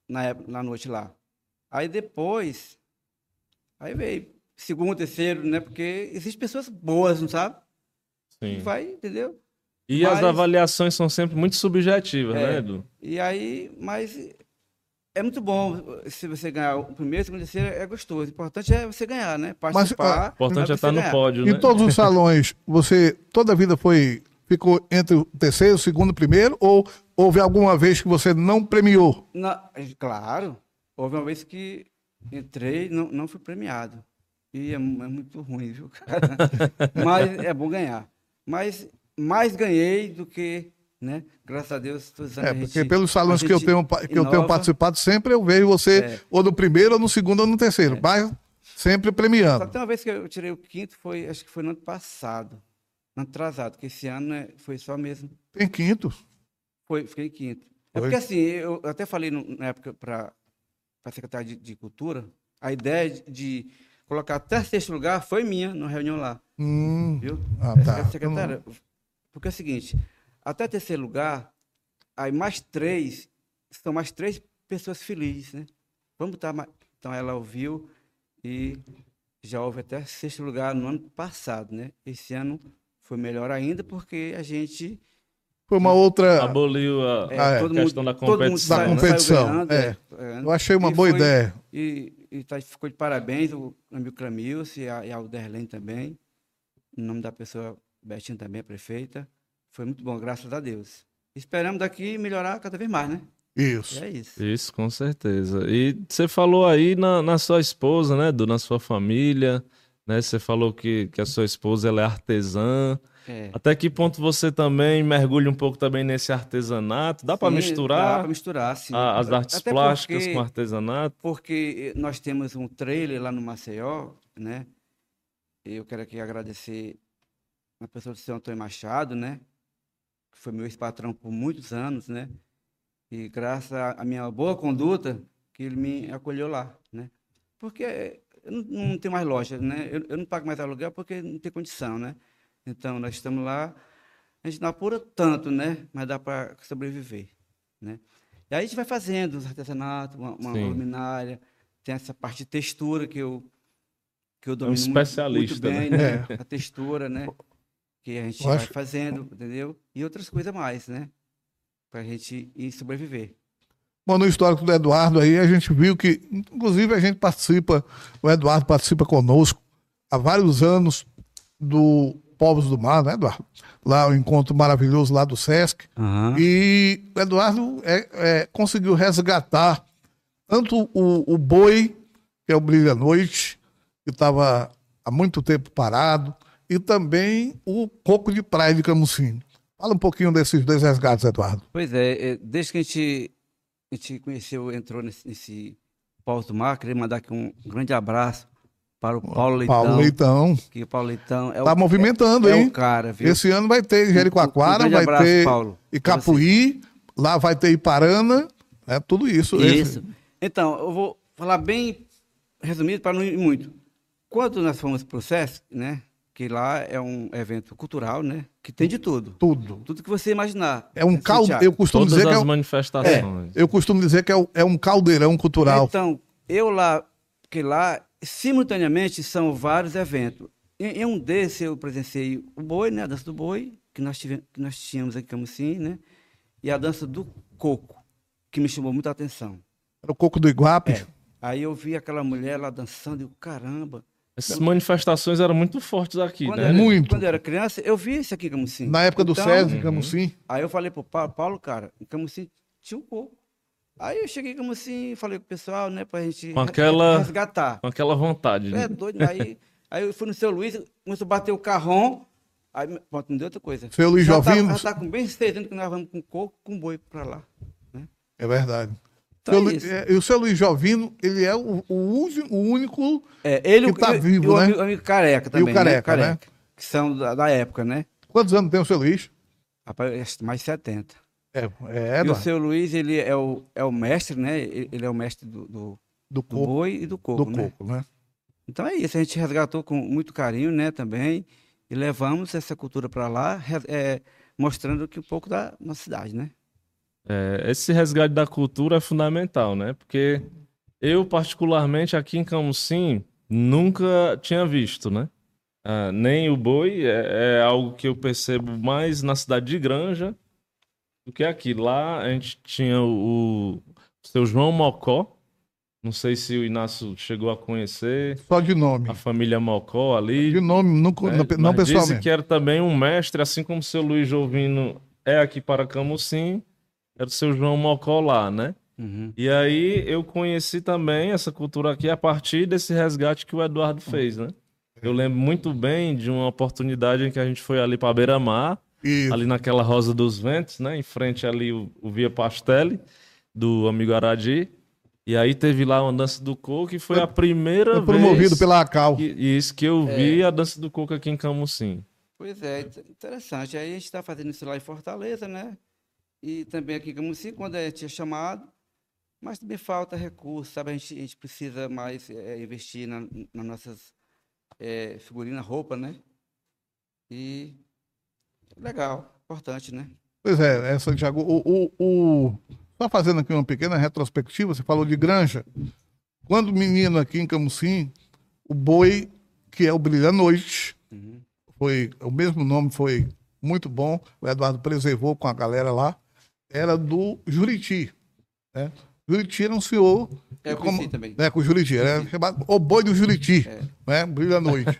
Na, época, na noite lá. Aí depois, aí veio segundo, terceiro, né? Porque existem pessoas boas, não sabe? Sim. Vai, entendeu? E as Mas- avaliações são sempre muito subjetivas, É. né, Edu? E aí, mas é muito bom se você ganhar o primeiro, segundo, terceiro, é gostoso. O importante é você ganhar, né? Participar. O importante é estar você no ganhar. pódio, Em né? todos os salões, você toda a vida foi ficou entre o terceiro, segundo, primeiro, ou houve alguma vez que você não premiou? Na- claro, houve uma vez que entrei não não fui premiado. E é, é muito ruim, viu, cara? Mas é bom ganhar. Mas mais ganhei do que, né? Graças a Deus, todos É, porque gente- pelos salões que eu tenho, que eu tenho participado, sempre eu vejo você É. ou no primeiro, ou no segundo, ou no terceiro, mas sempre Só premiando. tem uma vez que eu tirei o quinto, foi, acho que foi no ano passado. No ano atrasado, porque esse ano né, foi só mesmo Tem quinto. Foi, fiquei quinto. É Foi? porque assim, eu até falei no- na época para a secretária de, de Cultura, a ideia de, de colocar até sexto lugar foi minha na reunião lá, Hum, viu? Ah, É, tá. é, Secretária, porque é o seguinte, até terceiro lugar, aí mais três, são mais três pessoas felizes, né? Vamos botar mais... Então ela ouviu e já houve até sexto lugar no ano passado, né? Esse ano foi melhor ainda porque a gente foi uma outra. Aboliu a é, Ah, é. todo questão mundo, da todo mundo competição, saiu- Da né? competição, ganhando, é. ganhando. Eu achei uma E boa foi- ideia. E, e tá, ficou de parabéns o amigo Clamilson e a, e a Alderlene também. Em nome da pessoa Betinho também, a prefeita. Foi muito bom, graças a Deus. Esperamos daqui melhorar cada vez mais, né? Isso. E é isso. Isso, com certeza. E você falou aí na, na sua esposa, né, Edu, na sua família, né? Você falou que, que a sua esposa ela é artesã. É. Até que ponto você também mergulha um pouco também nesse artesanato? Dá para Sim, Dá misturar para misturar, sim. a- as artes Até plásticas porque- com artesanato? Porque nós temos um trailer lá no Maceió, né? Eu quero aqui agradecer a pessoa do seu Antônio Machado, né? Que foi meu ex-patrão por muitos anos, né? E graças à minha boa conduta, que ele me acolheu lá, né? Porque eu não, não tenho mais loja, né? Eu, eu não pago mais aluguel porque não tem condição, né? Então, nós estamos lá, a gente não apura tanto, né? Mas dá para sobreviver, né? E aí a gente vai fazendo os artesanatos, uma, uma luminária, tem essa parte de textura que eu que eu domino muito- É um especialista, muito, bem, né? né? A textura, né? Que a gente Eu vai acho- fazendo, entendeu? E outras coisas mais, né? Pra gente ir sobreviver. Bom, no histórico do Eduardo aí, a gente viu que, inclusive, a gente participa, o Eduardo participa conosco há vários anos do Povos do Mar, né, Eduardo? Lá, o encontro maravilhoso lá do Sesc. E o Eduardo é, é, conseguiu resgatar tanto o, o boi, que é o Brilha Noite, que estava há muito tempo parado, e também o coco de praia de Camusim. Fala um pouquinho desses dois resgates, Eduardo. Pois é, é, desde que a gente, a gente conheceu, entrou nesse, nesse Paulo do Mar, queria mandar aqui um grande abraço para o Paulo Leitão. Paulo Leitão. Que o Paulo Leitão é Tá o, movimentando, é, é hein? o cara, viu? Esse ano vai ter Jericoacoara, Um grande vai abraço, ter Paulo. Icapuí, lá vai ter Iparana, é tudo isso. Esse- Isso. Então, eu vou falar bem resumido para não ir muito. quando nós fomos para o SESC, né? Que lá é um evento cultural, né? Que tem de tudo. Tudo. Tudo que você imaginar. É um Esse caldo. Eu costumo Todas dizer que é, as um- manifestações. eu costumo dizer que é, um- é um caldeirão cultural. Então, eu lá, porque lá, simultaneamente, são vários eventos. Em, em um desses, eu presenciei o boi, né? A dança do boi, que nós, tivemos, que nós tínhamos aqui em Camusim, né? E a dança do coco, que me chamou muita atenção. Era o coco do Iguape. É. Aí eu vi aquela mulher lá dançando, e eu, caramba. Essas manifestações eram muito fortes aqui, Quando, né? era, Muito. quando eu era criança, eu vi isso aqui em Camusim. Na época do Então, SESI, em Camusim. Aí eu falei pro Paulo, Paulo, cara, em Camusim tinha um coco. Aí eu cheguei em Camusim, falei com o pessoal, né, pra gente Com aquela- resgatar. Com aquela vontade. É né? doido. Aí, aí eu fui no seu Luiz, começou a bater o carrão. Aí, pronto, não deu outra coisa. Seu Luiz já tá, Jovino. já tá com bem seis anos que nós vamos com coco, com boi pra lá. É verdade. Então Seu é isso. é, e o seu Luiz Jovino, ele é o, o, o único. É, ele que tá e- vivo, e o né? amigo, amigo careca também. né? Careca, né? Que são da, da época, né? Quantos anos tem o seu Luiz? Rapaz, mais de 70. É, é e o seu Luiz, ele é o, é o mestre, né? Ele é o mestre do, do, do do boi e do coco, Do né? coco, né? Então é isso, a gente resgatou com muito carinho, né, também, e levamos essa cultura para lá, é, mostrando que um pouco da nossa cidade, né? É, esse resgate da cultura é fundamental, né? Porque eu, particularmente, aqui em Camusim, nunca tinha visto, né? Ah, nem o boi, é, é algo que eu percebo mais na cidade de Granja do que aqui. Lá a gente tinha o, o seu João Mocó, não sei se o Inácio chegou a conhecer, Só de nome. a família Mocó ali. De nome, não, É, não, não mas dizem pessoalmente. que era também um mestre, assim como o seu Luiz Jovino é aqui para Camusim, era o seu João Mocó lá, né? E aí eu conheci também essa cultura aqui a partir desse resgate que o Eduardo fez, né? Eu lembro muito bem de uma oportunidade em que a gente foi ali para Beira-Mar, ali naquela Rosa dos Ventos, né? Em frente ali o, o Via Pastelli, do amigo Aradi. E aí teve lá uma dança do coco e foi a primeira foi promovido vez pela ACAL. que, isso que eu vi a dança do coco aqui em Camusim. Pois é, int- interessante. Aí a gente está fazendo isso lá em Fortaleza, né? E também aqui em Camusim, quando a gente é chamado, mas também falta recurso, sabe? A gente, a gente precisa mais eh, investir na, nas nossas eh, figurinas, roupa, né? E legal, importante, né? Pois é, essa Thiago, o, o, o- só fazendo aqui uma pequena retrospectiva, você falou de granja. Quando menino aqui em Camusim, o boi, que é o Brilha à Noite, Uhum. foi, o mesmo nome foi muito bom, o Eduardo preservou com a galera lá, era do Juriti. Né? Juriti era um senhor. É, como- conheci também. né, com o Juriti, era chamado o boi do Juriti, né? Brilha à Noite.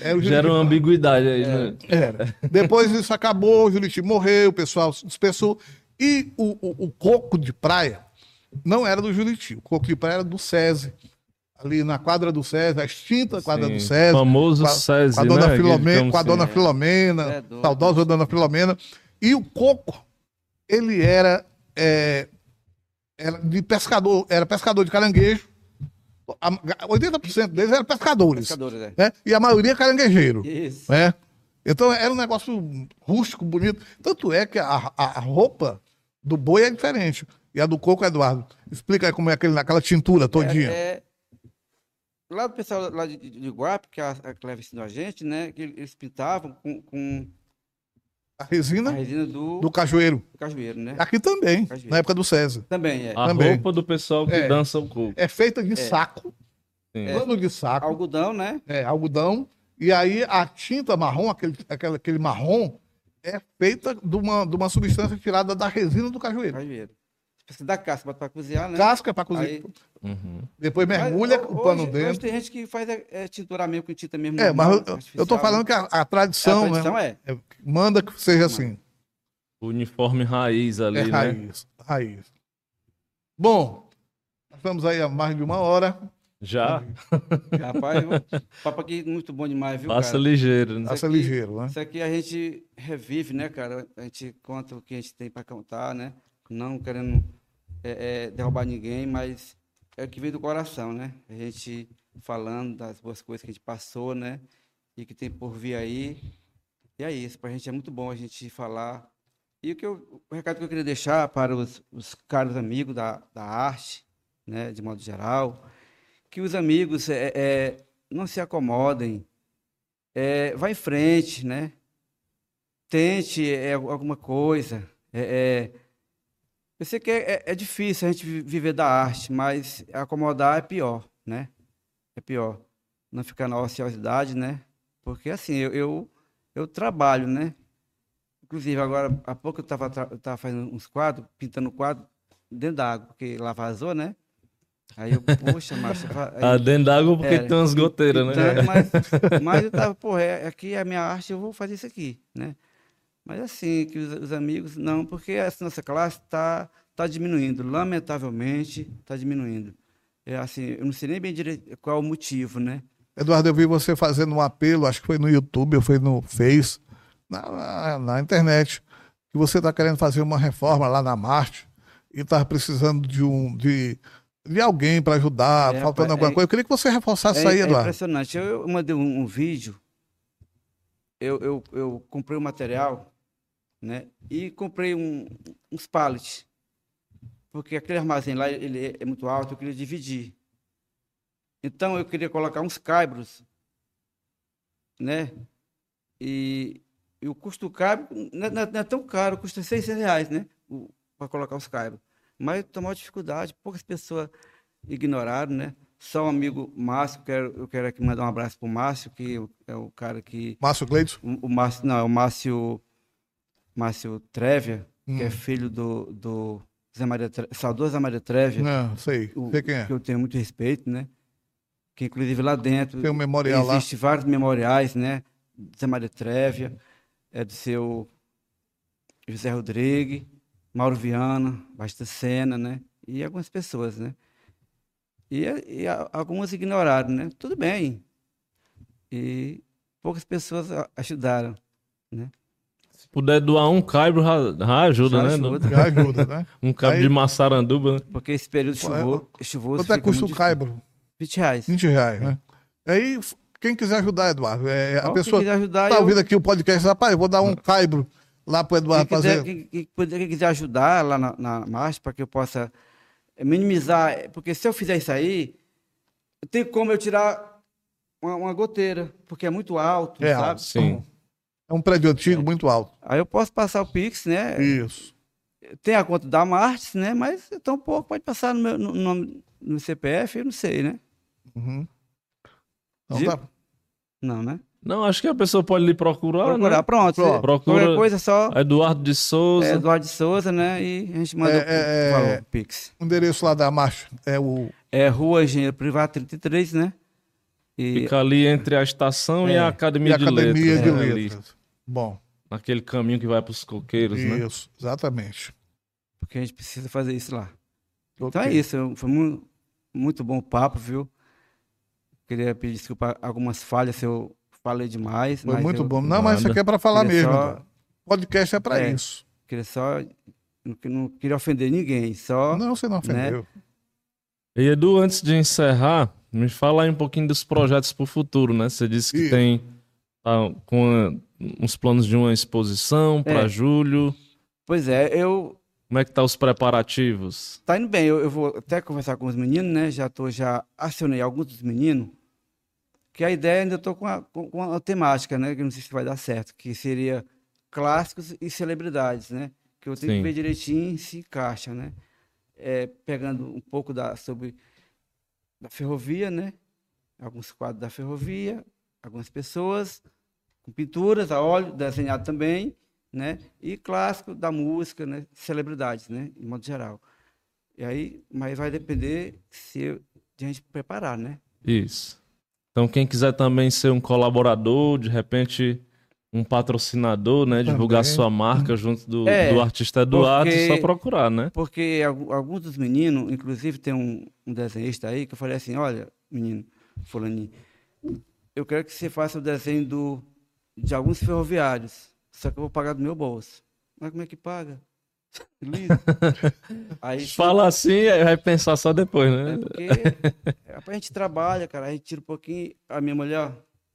Era o Gera uma ambiguidade aí, né? Era. Depois isso acabou, o Juriti morreu, o pessoal se dispersou. E o, o, o coco de praia não era do Juriti, o coco de praia era do SESI. Ali na quadra do SESI, a extinta quadra do Sim, SESI. famoso com a, SESI, com a dona né, Filomena, com a dona Filomena, É doido. saudosa dona Filomena. E o coco, ele era, é, era de pescador, era pescador de caranguejo. A- 80% deles eram pescadores. Pescadores, é. Né? E a maioria caranguejeiro Isso. né? Então era um negócio rústico, bonito. Tanto é que a, a- a roupa do boi é diferente. E a do coco, Eduardo, explica aí como é aquele, aquela tintura todinha. É, é, lá do pessoal lá de, de, que a, a Cleve ensinou a gente, né? Que eles pintavam com, com A a resina resina do, do cajueiro. do cajueiro, né? Aqui também, Cajueiro. na época do César. Também é. A Também. roupa do pessoal que É. dança o coco. É feita de saco, Sim. pano de saco, Algodão, né? é, algodão. E aí a tinta marrom, aquele, aquele, aquele marrom, é feita de uma, de uma substância tirada da resina do cajueiro. Cajueiro. Precisa da casca, pra cozinhar, né? Casca para cozinhar. Aí- Uhum. Depois Mas, mergulha ho- o pano hoje, dentro. Hoje tem gente que faz é, é, tintura mesmo com tinta mesmo. É, mas eu, eu tô falando né? que a, a É, a tradição, tradição né, é. é- manda que seja assim. O uniforme raiz ali, É né? raiz, raiz. Bom, nós estamos aí há mais de uma hora. Já Rapaz, o papo aqui é muito bom demais, viu, passa cara? ligeiro, né? Passa aqui- ligeiro, né? Isso aqui a gente revive, né, cara? A gente conta o que a gente tem para contar, né? Não querendo é, é, derrubar ninguém, mas é o que vem do coração, né? A gente falando das boas coisas que a gente passou, né? E que tem por vir aí. E é isso, para a gente é muito bom a gente falar. E o, que eu, o recado que eu queria deixar para os, os caros amigos da, da arte, né, de modo geral, que os amigos é, é, não se acomodem. É, vá em frente, né? Tente é, alguma coisa. É, é, eu sei que é, é, é difícil a gente viver da arte, mas acomodar é pior, né? É pior. Não ficar na ociosidade, né? Porque assim, eu, eu, eu trabalho, né? Inclusive, agora, há pouco eu estava tava fazendo uns quadros, pintando quadro dentro da água, porque lá vazou, né? Aí eu, poxa, macho. Aí, ah, dentro d'água porque é, tem umas goteiras, né? Mas, mas eu tava, pô, é, aqui é a minha arte, eu vou fazer isso aqui, né? Mas assim, que os, os amigos, não, porque essa nossa classe está tá diminuindo, lamentavelmente está diminuindo. É assim, eu não sei nem bem direito qual é o motivo, né? Eduardo, eu vi você fazendo um apelo, acho que foi no YouTube, ou foi no Face, na, na, na internet, que você está querendo fazer uma reforma lá na Marte e está precisando de um de, de alguém para ajudar, é, faltando é, alguma coisa. Eu queria que você reforçasse isso aí, é Eduardo. É impressionante. Eu, eu mandei um, um vídeo, eu, eu, eu comprei o um material né? E comprei um, uns pallets, porque aquele armazém lá ele é muito alto, eu queria dividir. Então eu queria colocar uns caibros, né? E, e o custo do caibro não, não, não, é tão caro, custa 600 reais, né? Para colocar os caibros. Mas tomou dificuldade, poucas pessoas ignoraram, né? Só um amigo Márcio, quero, eu quero aqui mandar um abraço para o Márcio, que é o cara que. Márcio Gleidson? O, o Márcio, não, é o Márcio Márcio Trevia, hum. que é hum. filho do, do Zé Maria, saudoso Zé Maria Trevia. Não, sei. O, sei quem é. Que eu tenho muito respeito, né? Que inclusive lá dentro tem um memorial existe lá. vários memoriais, né? Zé Maria Trevia, é do seu José Rodrigues, Mauro Viana, Basta Sena, né? E algumas pessoas, né? E, e algumas ignoraram, né? Tudo bem. E poucas pessoas ajudaram, né? Se puder doar um caibro, já, ajuda, já né? Ajuda. Já ajuda, né? um caibro Aí... de maçaranduba. Né? Porque esse período chuvoso. chuvoso Quanto é que custa o caibro? 20 reais. 20 reais, né? Aí, quem quiser ajudar, Eduardo, é, a Ó, pessoa está eu... ouvindo aqui o podcast, rapaz, eu vou dar um caibro lá para o Eduardo quem quiser, fazer. Quem, quem, quem, quiser ajudar lá na, na marcha, para que eu possa minimizar, porque se eu fizer isso aí, tem como eu tirar uma, uma goteira, porque é muito alto, é sabe? Alto, sim. É um prédio antigo, é. muito alto. Aí eu posso passar o Pix, né? Isso. Tem a conta da Martins, né? Mas tão pouco pode passar no meu no, no, no CPF, eu não sei, né? Uhum. Não, tá. não, né? Não, acho que a pessoa pode lhe procurar, procurar né? Pronto. Procura Qualquer coisa só. Eduardo de Souza. É, Eduardo de Souza, né? E a gente manda é, o, valor, é, Pix. O endereço lá da marcha é o. É Rua Engenheiro Privado 33, né? E... Fica ali entre a estação é. e a Academia, e de, Academia Letras, de né? Letras. Bom. Naquele caminho que vai para os coqueiros, isso, né? Isso, exatamente. Porque a gente precisa fazer isso lá. Okay. Então é isso. Foi muito, muito bom o papo, viu? Queria pedir desculpa algumas falhas se eu falei demais. Foi muito eu... bom. Não, mas isso aqui é para falar mesmo. Só... Podcast é para é, isso. Queria só. Não, não queria ofender ninguém, só. Não, você não ofendeu. Né? E Edu, antes de encerrar, me fala aí um pouquinho dos projetos para o futuro, né? Você disse que tem Tá com uns planos de uma exposição para é. julho. Pois é, eu. Como é que tá os preparativos? Tá indo bem, eu, eu vou até conversar com os meninos, né? Já tô, já acionei alguns dos meninos, que a ideia ainda tô com a, com a temática, né? Que não sei se vai dar certo, que seria clássicos e celebridades, né? Que eu tenho Sim. que ver direitinho se encaixa, né? É, pegando um pouco da, sobre da ferrovia, né? Alguns quadros da ferrovia, algumas pessoas, com pinturas a óleo, desenhado também, né? E clássico da música, né? Celebridades, né? De modo geral. E aí, mas vai depender se de a gente preparar, né? Isso. Então, quem quiser também ser um colaborador, de repente um patrocinador, né? Divulgar também. sua marca junto do, é, do artista Eduardo, porque, só procurar, né? Porque alguns dos meninos, inclusive tem um, um desenhista aí que eu falei assim, olha, menino, fulaninho, eu quero que você faça o desenho do, de alguns ferroviários. Só que eu vou pagar do meu bolso. Mas como é que paga? aí, Fala assim, vai pensar só depois, né? É porque é, a gente trabalha, cara, a gente tira um pouquinho. A minha mulher,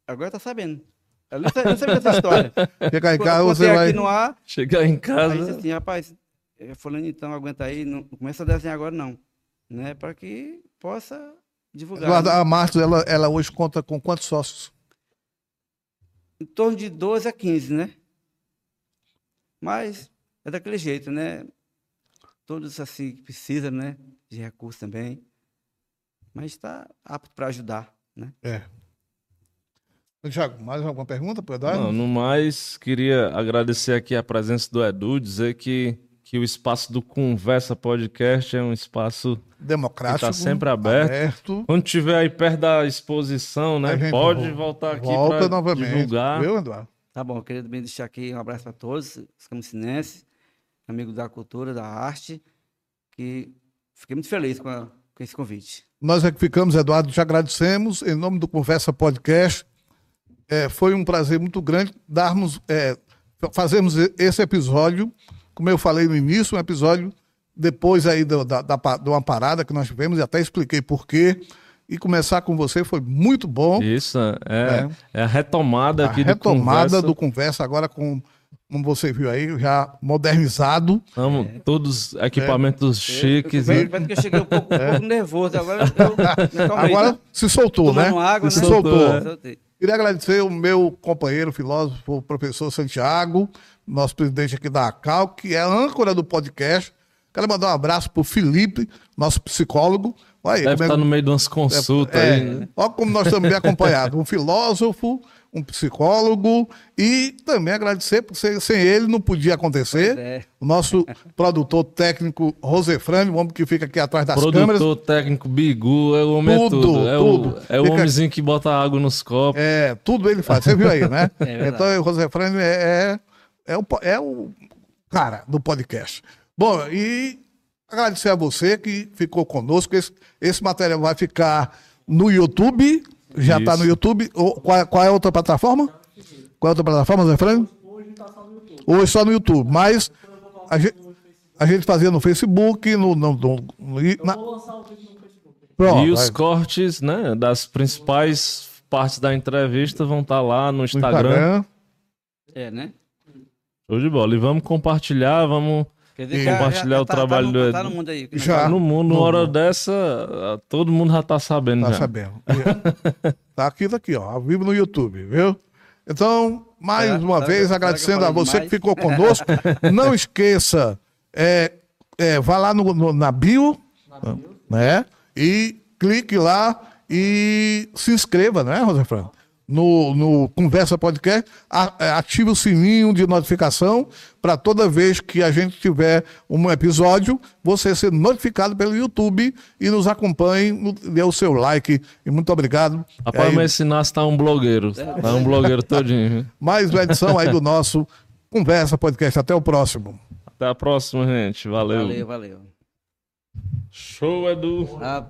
agora tá sabendo. Ela não sabe, dessa história. Chegar em casa, você vai. Ar, Chegar em casa. Aí disse assim, rapaz, falando então, aguenta aí, não começa a desenhar agora não. Né? Para que possa divulgar. Eduardo, né? a Martins, ela, ela hoje conta com quantos sócios? Em torno de 12 a 15, né? Mas é daquele jeito, né? Todos assim que precisam, né? De recursos também. Mas está apto para ajudar, né? É. Tiago, mais alguma pergunta para Eduardo? Não, no mais, queria agradecer aqui a presença do Edu, dizer que, que o espaço do Conversa Podcast é um espaço Democrático. que tá sempre aberto. aberto. Quando tiver aí perto da exposição, né? Pode vol- voltar aqui Volta para novamente. divulgar. Viu, Eduardo? Tá bom, eu queria também deixar aqui um abraço para todos, os camusinenses, amigos da cultura, da arte, que fiquei muito feliz com, a- com esse convite. Nós é que ficamos, Eduardo, te agradecemos em nome do Conversa Podcast. É, foi um prazer muito grande darmos, é, fazermos esse episódio, como eu falei no início, um episódio depois aí do- da, da, de uma parada que nós tivemos e até expliquei por quê. E começar com você foi muito bom. Isso, é, é a retomada a aqui retomada do Conversa. do Conversa agora com, como você viu aí, já modernizado. Tamo, todos equipamentos chiques. Eu, e- que eu cheguei um pouco, um pouco nervoso, agora eu. Agora se soltou, né? Água, se né? soltou. Soltou. Queria agradecer o meu companheiro filósofo, o professor Santiago, nosso presidente aqui da ACAL, que é a âncora do podcast. Quero mandar um abraço para o Felipe, nosso psicólogo. Olha aí, Deve como é- estar no meio de umas consultas é, aí. né? Olha como nós estamos bem acompanhados. Um filósofo, um psicólogo e também agradecer, porque sem, ele não podia acontecer. É. O nosso produtor técnico, Rosefrani, o homem que fica aqui atrás das câmeras. Produtor técnico Bigu, é o homem é Tudo, tudo. É, tudo. O, é o Fica- homenzinho que bota água nos copos. É, tudo ele faz. Você viu aí, né? então, o José Frânio é, é, o, é o cara do podcast. Bom, e agradecer a você que ficou conosco. Esse, esse material vai ficar no YouTube. Já está no YouTube. Ou, qual, qual é a outra plataforma? Qual é a outra plataforma, Zé Frânio? Hoje só no YouTube. Mas a gente, a gente fazia no Facebook, no. no, no, no e na... Pronto, e os vai. cortes, né, das principais partes da entrevista vão estar lá no no Instagram. Instagram. É, né? Show de bola. E vamos compartilhar, vamos Quer já- compartilhar já o tá- trabalho tá do no, Edu. tá no mundo aí. que Já. Tá no mundo, no uma hora mundo. dessa, todo mundo já tá sabendo Tá já. sabendo. tá aqui, tá aqui, ó, ao vivo no YouTube, viu? Então, mais Será- uma que- vez, que eu agradecendo a você que demais? ficou conosco. Não esqueça, é, é, vá lá no, no- na bio, né? E clique lá e se inscreva, né, Rosefran? No, no Conversa Podcast, é, ative o sininho de notificação para toda vez que a gente tiver um episódio, você ser notificado pelo YouTube e nos acompanhe, dê o seu like. E muito obrigado. Rapaz, Aí, mas esse Nasce tá um blogueiro. Tá um blogueiro todinho. mais uma edição aí do nosso Conversa Podcast. Até o próximo. Até a próxima, gente. Valeu. Valeu, valeu. Show, Edu. Ah,